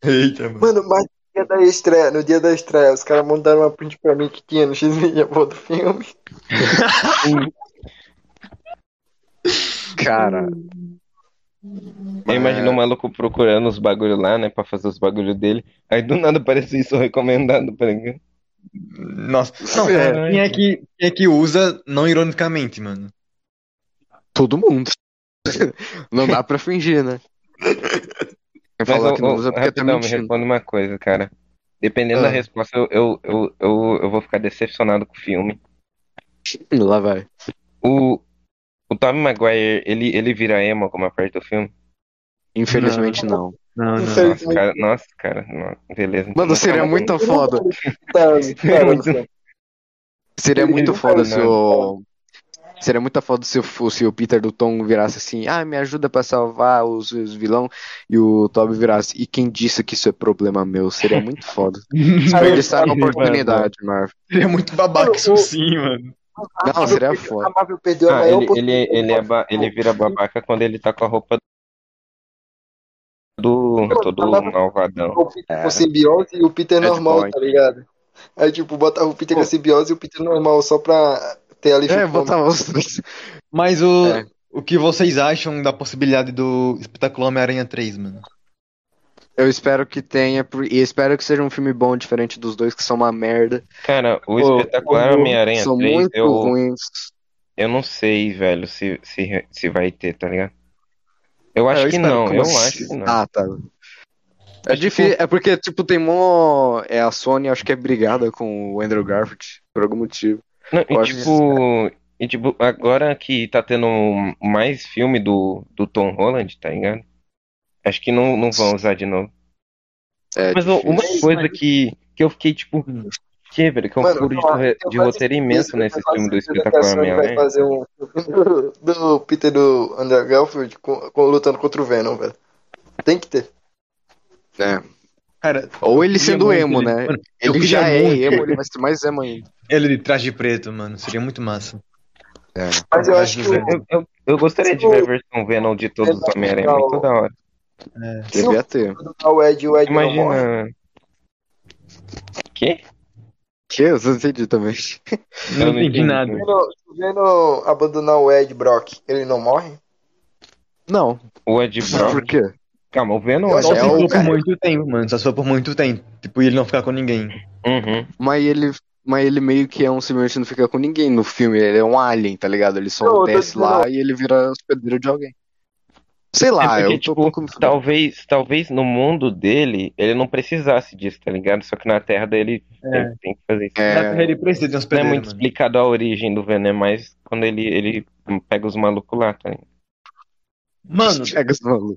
Eita, mano. Mano, mas no dia da estreia, no dia da estreia, os caras mandaram uma print pra mim que tinha no X-Media pô, do filme. Cara, Eu imagino o maluco procurando os bagulho lá, né, pra fazer os bagulho dele. Aí do nada aparece isso recomendado pra ninguém. Nossa. Não, É. quem é que, quem é que usa não ironicamente, mano? todo mundo. [LAUGHS] Não dá pra fingir, né? Quer Mas, falar que não usa porque tá rapidão, me mentindo. responde uma coisa, cara. Dependendo da Ah. resposta, eu, eu, eu, eu, eu vou ficar decepcionado com o filme. Lá vai. O, o Tobey Maguire, ele, ele vira emo alguma parte do filme? Infelizmente não. Não, não. Infelizmente. Nossa, cara, nossa, cara, não, beleza. Mano, seria Não, muito foda. Não. Seria Ele muito foda se não. o. Seria muito foda se o, se o Peter do Tom virasse assim, ah, me ajuda pra salvar os, os vilão, e o Toby virasse, e quem disse que isso é problema meu? Seria muito [LAUGHS] foda. Desperdiçaram a oportunidade, Marvel. Seria muito babaca isso sim, mano. Não, seria foda. A Ah, ele, ele, ele, é ba- ele vira babaca quando ele tá com a roupa do todo malvadão. O Peter É. com simbiose e o Peter Bad normal, tá ligado? Aí, tipo, botava o Peter com simbiose e o Peter normal só pra ter ali É, botava os três. Mas o, É. o que vocês acham da possibilidade do Espetacular Homem-Aranha 3, mano? Eu espero que tenha, e espero que seja um filme bom, diferente dos dois que são uma merda. Cara, o Pô, espetacular Homem-Aranha são 3, muito eu, ruins. eu não sei, velho, se, se, se vai ter, tá ligado? Eu acho É, eu que não, eu assim? acho que não. Ah, tá. É tipo- difícil, é porque, tipo, tem mó. É a Sony, acho que é brigada com o Andrew Garfield, por algum motivo. Não, eu e acho tipo, e tipo, agora que tá tendo mais filme do, do Tom Holland, tá ligado? Acho que não, não vão usar de novo. É Mas difícil. uma coisa que, que eu fiquei, tipo, que, velho, que é um Mano, furo de, ó, de roteiro imenso nesse filme do Espetacular Sony vai Homem-Aranha. fazer um do, [LAUGHS] do Peter do Andrew Garfield com, com- lutando contra o Venom, velho. Tem que ter. É. Cara, Ou ele sendo muito emo, ele- né? mano, Ele já é muito emo, ele vai ser mais emo ainda. ele de traje preto, mano. Seria muito massa. É. Mas eu acho que. Eu, eu, eu gostaria de ver a versão Venom de todos os Homem-Aranha, muito da hora. se Devia ter. o Ed, o Ed. Imagina. Que? Eu não entendi também. Não não entendi nada. Vendo, vendo abandonar o Ed Brock, ele não morre? Não. O Ed Brock. Por quê? Calma, o Venom Eu Só É se for por muito tempo, mano. Só se for por muito tempo. Tipo, e ele não ficar com ninguém. Uhum. Mas ele, mas ele meio que é um simplesmente não fica com ninguém no filme. Ele é um alien, tá ligado? Ele só Não, desce lá e ele vira hospedeiro de alguém. Sei lá, É porque, eu tô tipo, um pouco Talvez, talvez no mundo dele ele não precisasse disso, tá ligado? Só que na Terra dele É. ele tem que fazer isso. Na É, Terra ele precisa de um Não é muito mano. explicado a origem do Venom, é mais quando ele, ele pega os malucos lá, tá ligado? Mano, [LAUGHS] pega os malucos.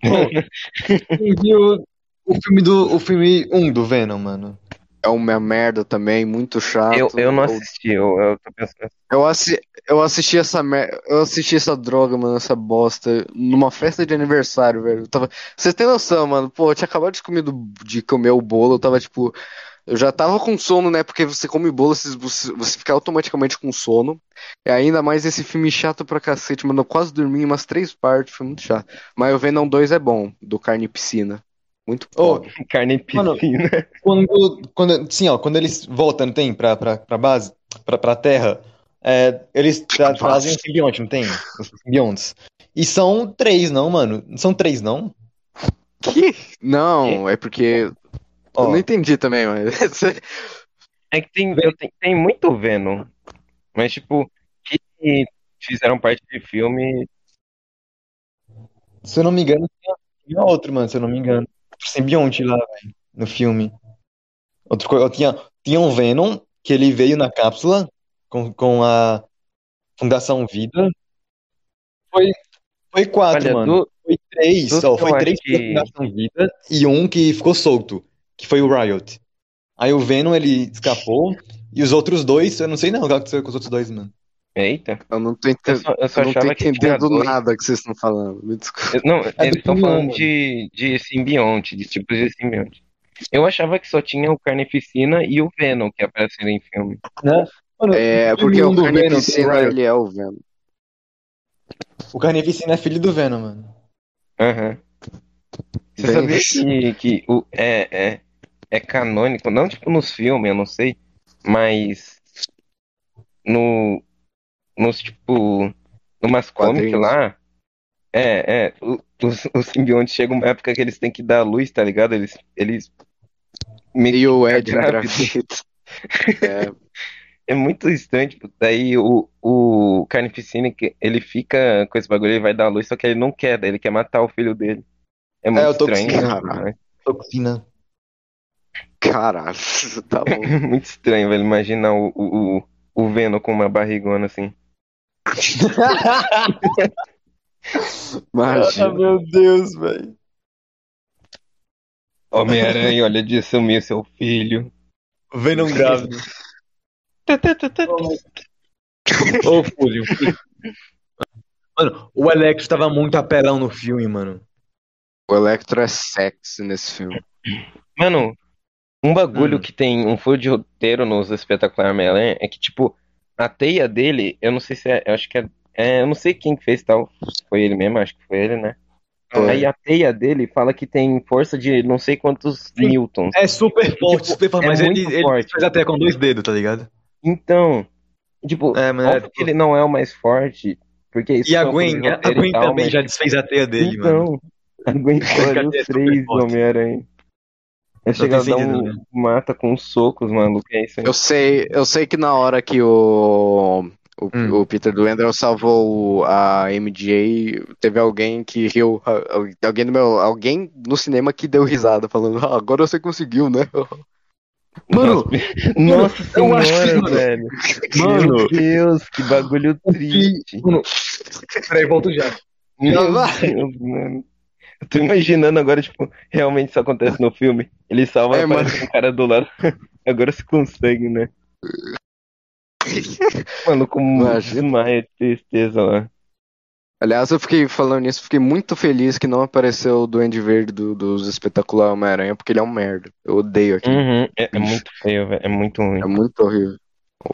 quem viu o filme do. O filme 1 do Venom, mano. É uma merda também, muito chato. Eu, eu não assisti, eu, eu tô pensando. Eu, assi eu assisti essa mer... eu assisti essa droga, mano, essa bosta, numa festa de aniversário, velho. Eu tava... Vocês têm noção, mano? Pô, eu tinha acabado de comer, do- de comer o bolo, eu tava tipo. Eu já tava com sono, né? Porque você come bolo, você, você você fica automaticamente com sono. E ainda mais esse filme chato pra cacete, mano. Eu quase dormi em umas três partes, foi muito chato. Mas o Venom 2 é bom, do Carne e Piscina. Muito Ô, foda. [LAUGHS] Carne em Mano, piscina. Quando, quando, sim, ó, quando eles voltam, não tem, pra, pra, pra base, pra, pra terra, é, eles [LAUGHS] tra- trazem um simbionte, não tem? Os simbiontes. E são três, não, mano? São três, não? Que? Não, é porque. Eu Ó, não entendi também, mas. [LAUGHS] É que tem, eu tenho- tem muito Venom. Mas, tipo, que fizeram parte de filme. se eu não me engano, tinha outro, mano, se eu não me engano. Simbionte lá, velho, no filme. Outro, co- tinha, tinha um Venom, que ele veio na cápsula com, com a Fundação Vida. Foi, foi quatro, Olha, mano. do, Foi três, dos ó, que eu foi três que- que Fundação Vida e um que ficou solto, que foi o Riot. Aí o Venom, ele escapou, e os outros dois, eu não sei não o que aconteceu com os outros dois, mano. Eita. Eu não tô, Eu ente- só, eu só eu não tô que entendendo dois. nada que vocês estão falando. Me desculpa. Eu- Não, do eles estão falando de, de simbionte, de tipos de simbionte. Eu achava que só tinha o Carnificina e o Venom que apareceram em filme. Né? Mano, É, porque o Venom Carnificina, Riot. ele é o Venom. O Carnificina é filho do Venom, mano. Aham. Você Bem sabia que, que o, é, é, é canônico, não tipo nos filmes, eu não sei, mas no, nos tipo, numas comics lá, é, é, os, os simbiontes chegam uma época que eles têm que dar luz, tá ligado? Eles, eles E o Ed engravida. É, [LAUGHS] É muito estranho, tipo, daí o, o Carnificina, que ele fica com esse bagulho, ele vai dar luz, só que ele não quer, daí ele quer matar o filho dele. É muito É, eu tô estranho. conseguindo. Caralho. Toxina. caralho, [LAUGHS] tá bom. [LAUGHS] Muito estranho, velho, imaginar o, o, o, o Venom com uma barrigona assim. [LAUGHS] Ah, Imagina. meu Deus, velho. Homem-Aranha, olha de sumir seu filho. Venom grávido. Ô, Fúzio. Mano, o Electro tava muito apelão no filme, mano. O Electro é sexy nesse filme. Mano, um bagulho Hum. que tem um furo de roteiro nos Espetacular Homem-Aranha é que, tipo, a teia dele, eu não sei se é, eu acho que é, é, eu não sei quem que fez tal, foi ele mesmo, acho que foi ele, né? Foi. Aí a teia dele fala que tem força de não sei quantos Sim. newtons. É super forte, Tipo, super forte, é mas ele, muito ele forte. faz até com dois dedos, tá ligado? Então, tipo, É, mas é, óbvio que ele não é o mais forte, porque isso E a Gwen, a roteiro e Gwen tal, também mas- já desfez a teia dele, mano. Então, aguentou ali Cadê os três? Homem-Aranha. Vai tem chegar a dar sentido, um né? mata com uns socos, maluco. É isso aí. Eu sei, eu sei que na hora que o, o, Hum. o Peter Duendel salvou a MJ, teve alguém que riu, alguém, no meu, alguém no cinema que deu risada, falando, ah, agora você conseguiu, né? [LAUGHS] Mano, Nossa eu acho que- senhora, mano, velho. mano, Meu [LAUGHS] Deus, que bagulho triste. Mano, peraí, volto já. Meu vai. Deus, mano. Eu [LAUGHS] tô imaginando agora, tipo, realmente isso acontece no filme. Ele salva É, e aparece um cara do lado. [LAUGHS] Agora se consegue, né? Mano, com Imagina. desmaia de tristeza lá. aliás, eu fiquei falando nisso, fiquei muito feliz que não apareceu o Duende Verde do- dos Espetacular Homem-Aranha, porque ele é um merda. Eu odeio aquilo. Uhum, é, é muito feio, velho. É muito ruim. É muito horrível.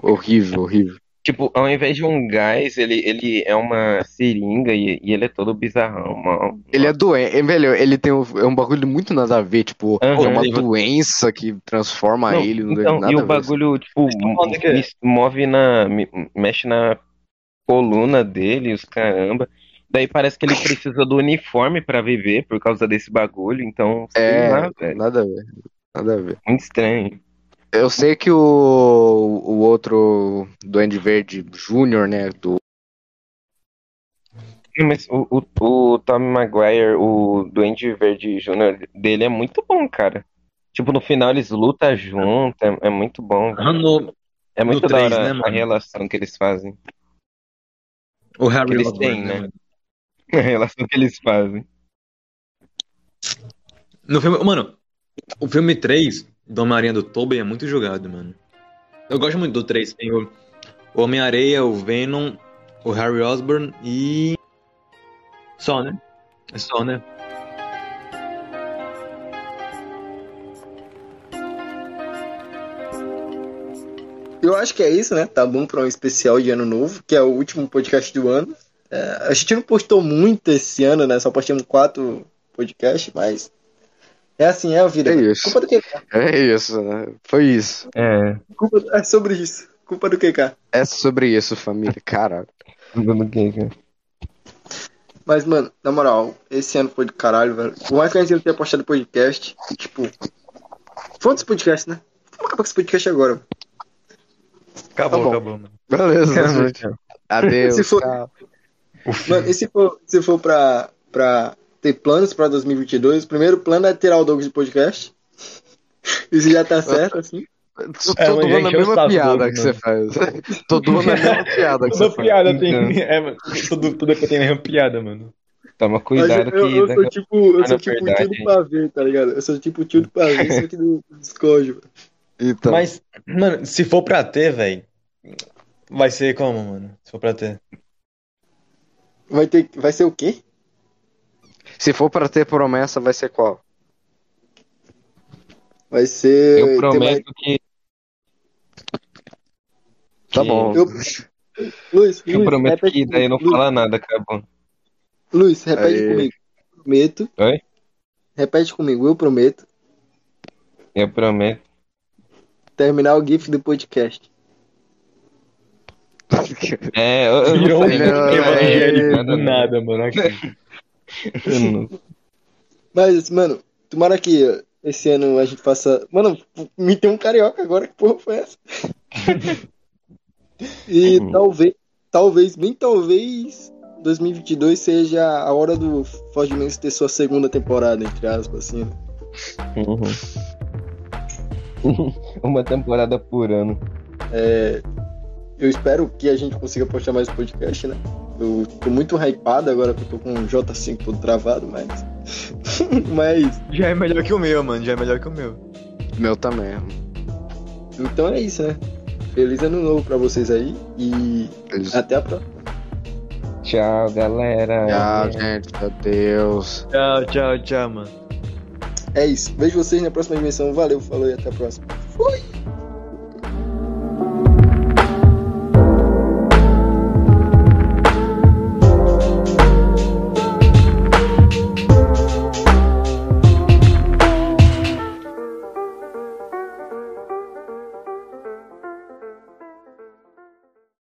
Horrível, horrível. Tipo, ao invés de um gás, ele, ele é uma seringa e, e ele é todo bizarrão, mano. Ele é doente, velho, ele tem um, é um bagulho muito nada a ver, tipo, Aham. é uma Ele- doença que transforma Não, ele, não então, nada e a o ver. bagulho, tipo, falando que é? me- move na. me- mexe na coluna dele, os caramba. Daí parece que ele precisa do uniforme pra viver por causa desse bagulho, então, sei É, lá, velho. nada a ver, nada a ver. Muito estranho. Eu sei que o, o outro Duende Verde Júnior, né, do, Mas o, o, o Tommy Maguire, o Duende Verde Júnior dele é muito bom, cara. Tipo, no final eles lutam junto, é, é muito bom. Ah, no- É muito no da três, hora né, a relação que eles fazem. o Harry Que eles têm, né, né? [LAUGHS] A relação que eles fazem. No filme, mano, o filme 3 do Homem-Aranha do Tobey é muito jogado, mano. Eu gosto muito do 3. Tem o, Homem-Areia, o Venom, o Harry Osborn e. Só, né? É só, né? eu acho que é isso, né? Tá bom pra um especial de ano novo, que é o último podcast do ano. É, a gente não postou muito esse ano, né? Só postamos quatro podcasts, mas é assim, é a vida. É isso. Culpa do QK. É isso, né? Foi isso. É, Culpa, é sobre isso. Culpa do QK. É sobre isso, família. Caralho. tudo que cara. Mas, mano, na moral, esse ano foi do caralho, velho. Por mais que a gente não tenha postado podcast, tipo. Foda-se podcast, né? Vamos acabar com esse podcast agora. Acabou, Tá acabou, mano. Beleza, gente. Adeus. Se for-. Mano, e se for, se for pra, pra ter planos pra 2022, o primeiro plano é tirar o Douglas do podcast. [LAUGHS] Isso já tá certo, assim. É, Todo ano a encheu o [LAUGHS] mesma piada que você faz. Todo ano a mesma piada que você Toda faz. piada tem. Então. É, mano. Todo, todo EP tem a mesma piada, mano. Toma cuidado eu, que eu daqui sou tipo, eu Ah, sou tipo o tio verdade. do pavê, tá ligado? Eu sou tipo tio do pavê, só que do Discord, velho. Então, Mas, mano, se for pra ter, velho. Vai ser como, mano? Se for pra ter. Vai ter, vai ser o quê? Se for pra ter promessa, vai ser qual? Vai ser. eu prometo que Tá bom. Eu, Luiz, eu Luiz, prometo repete que daí não comigo. fala nada, acabou. Luiz, repete Aí. comigo. Prometo. Oi? Repete comigo, eu prometo. Eu prometo. Terminar o GIF do podcast. É, eu, eu não sei. Não, não. nada, mano. Aqui. Eu [LAUGHS] não- Mas, mano, tomara que esse ano a gente faça. Mano, me tem um carioca agora, que porra foi essa? [LAUGHS] e Uhum. talvez, talvez, bem talvez, 2022 seja a hora do Forge Mendes ter sua segunda temporada, entre aspas, assim. né? Uhum. [LAUGHS] Uma temporada por ano. Eu espero que a gente consiga postar mais podcast, né? Eu tô muito hypado agora que eu tô com o J5 todo travado, mas. [LAUGHS] mas. Já é melhor que o meu, mano. Já é melhor que o meu. Meu também. Então é isso, né? Feliz ano novo pra vocês aí e Eles- até a próxima. Tchau, galera. Tchau, gente. Adeus. Tchau, tchau, tchau, mano. É isso. Vejo vocês na próxima dimensão. Valeu, falou e até a próxima. Fui!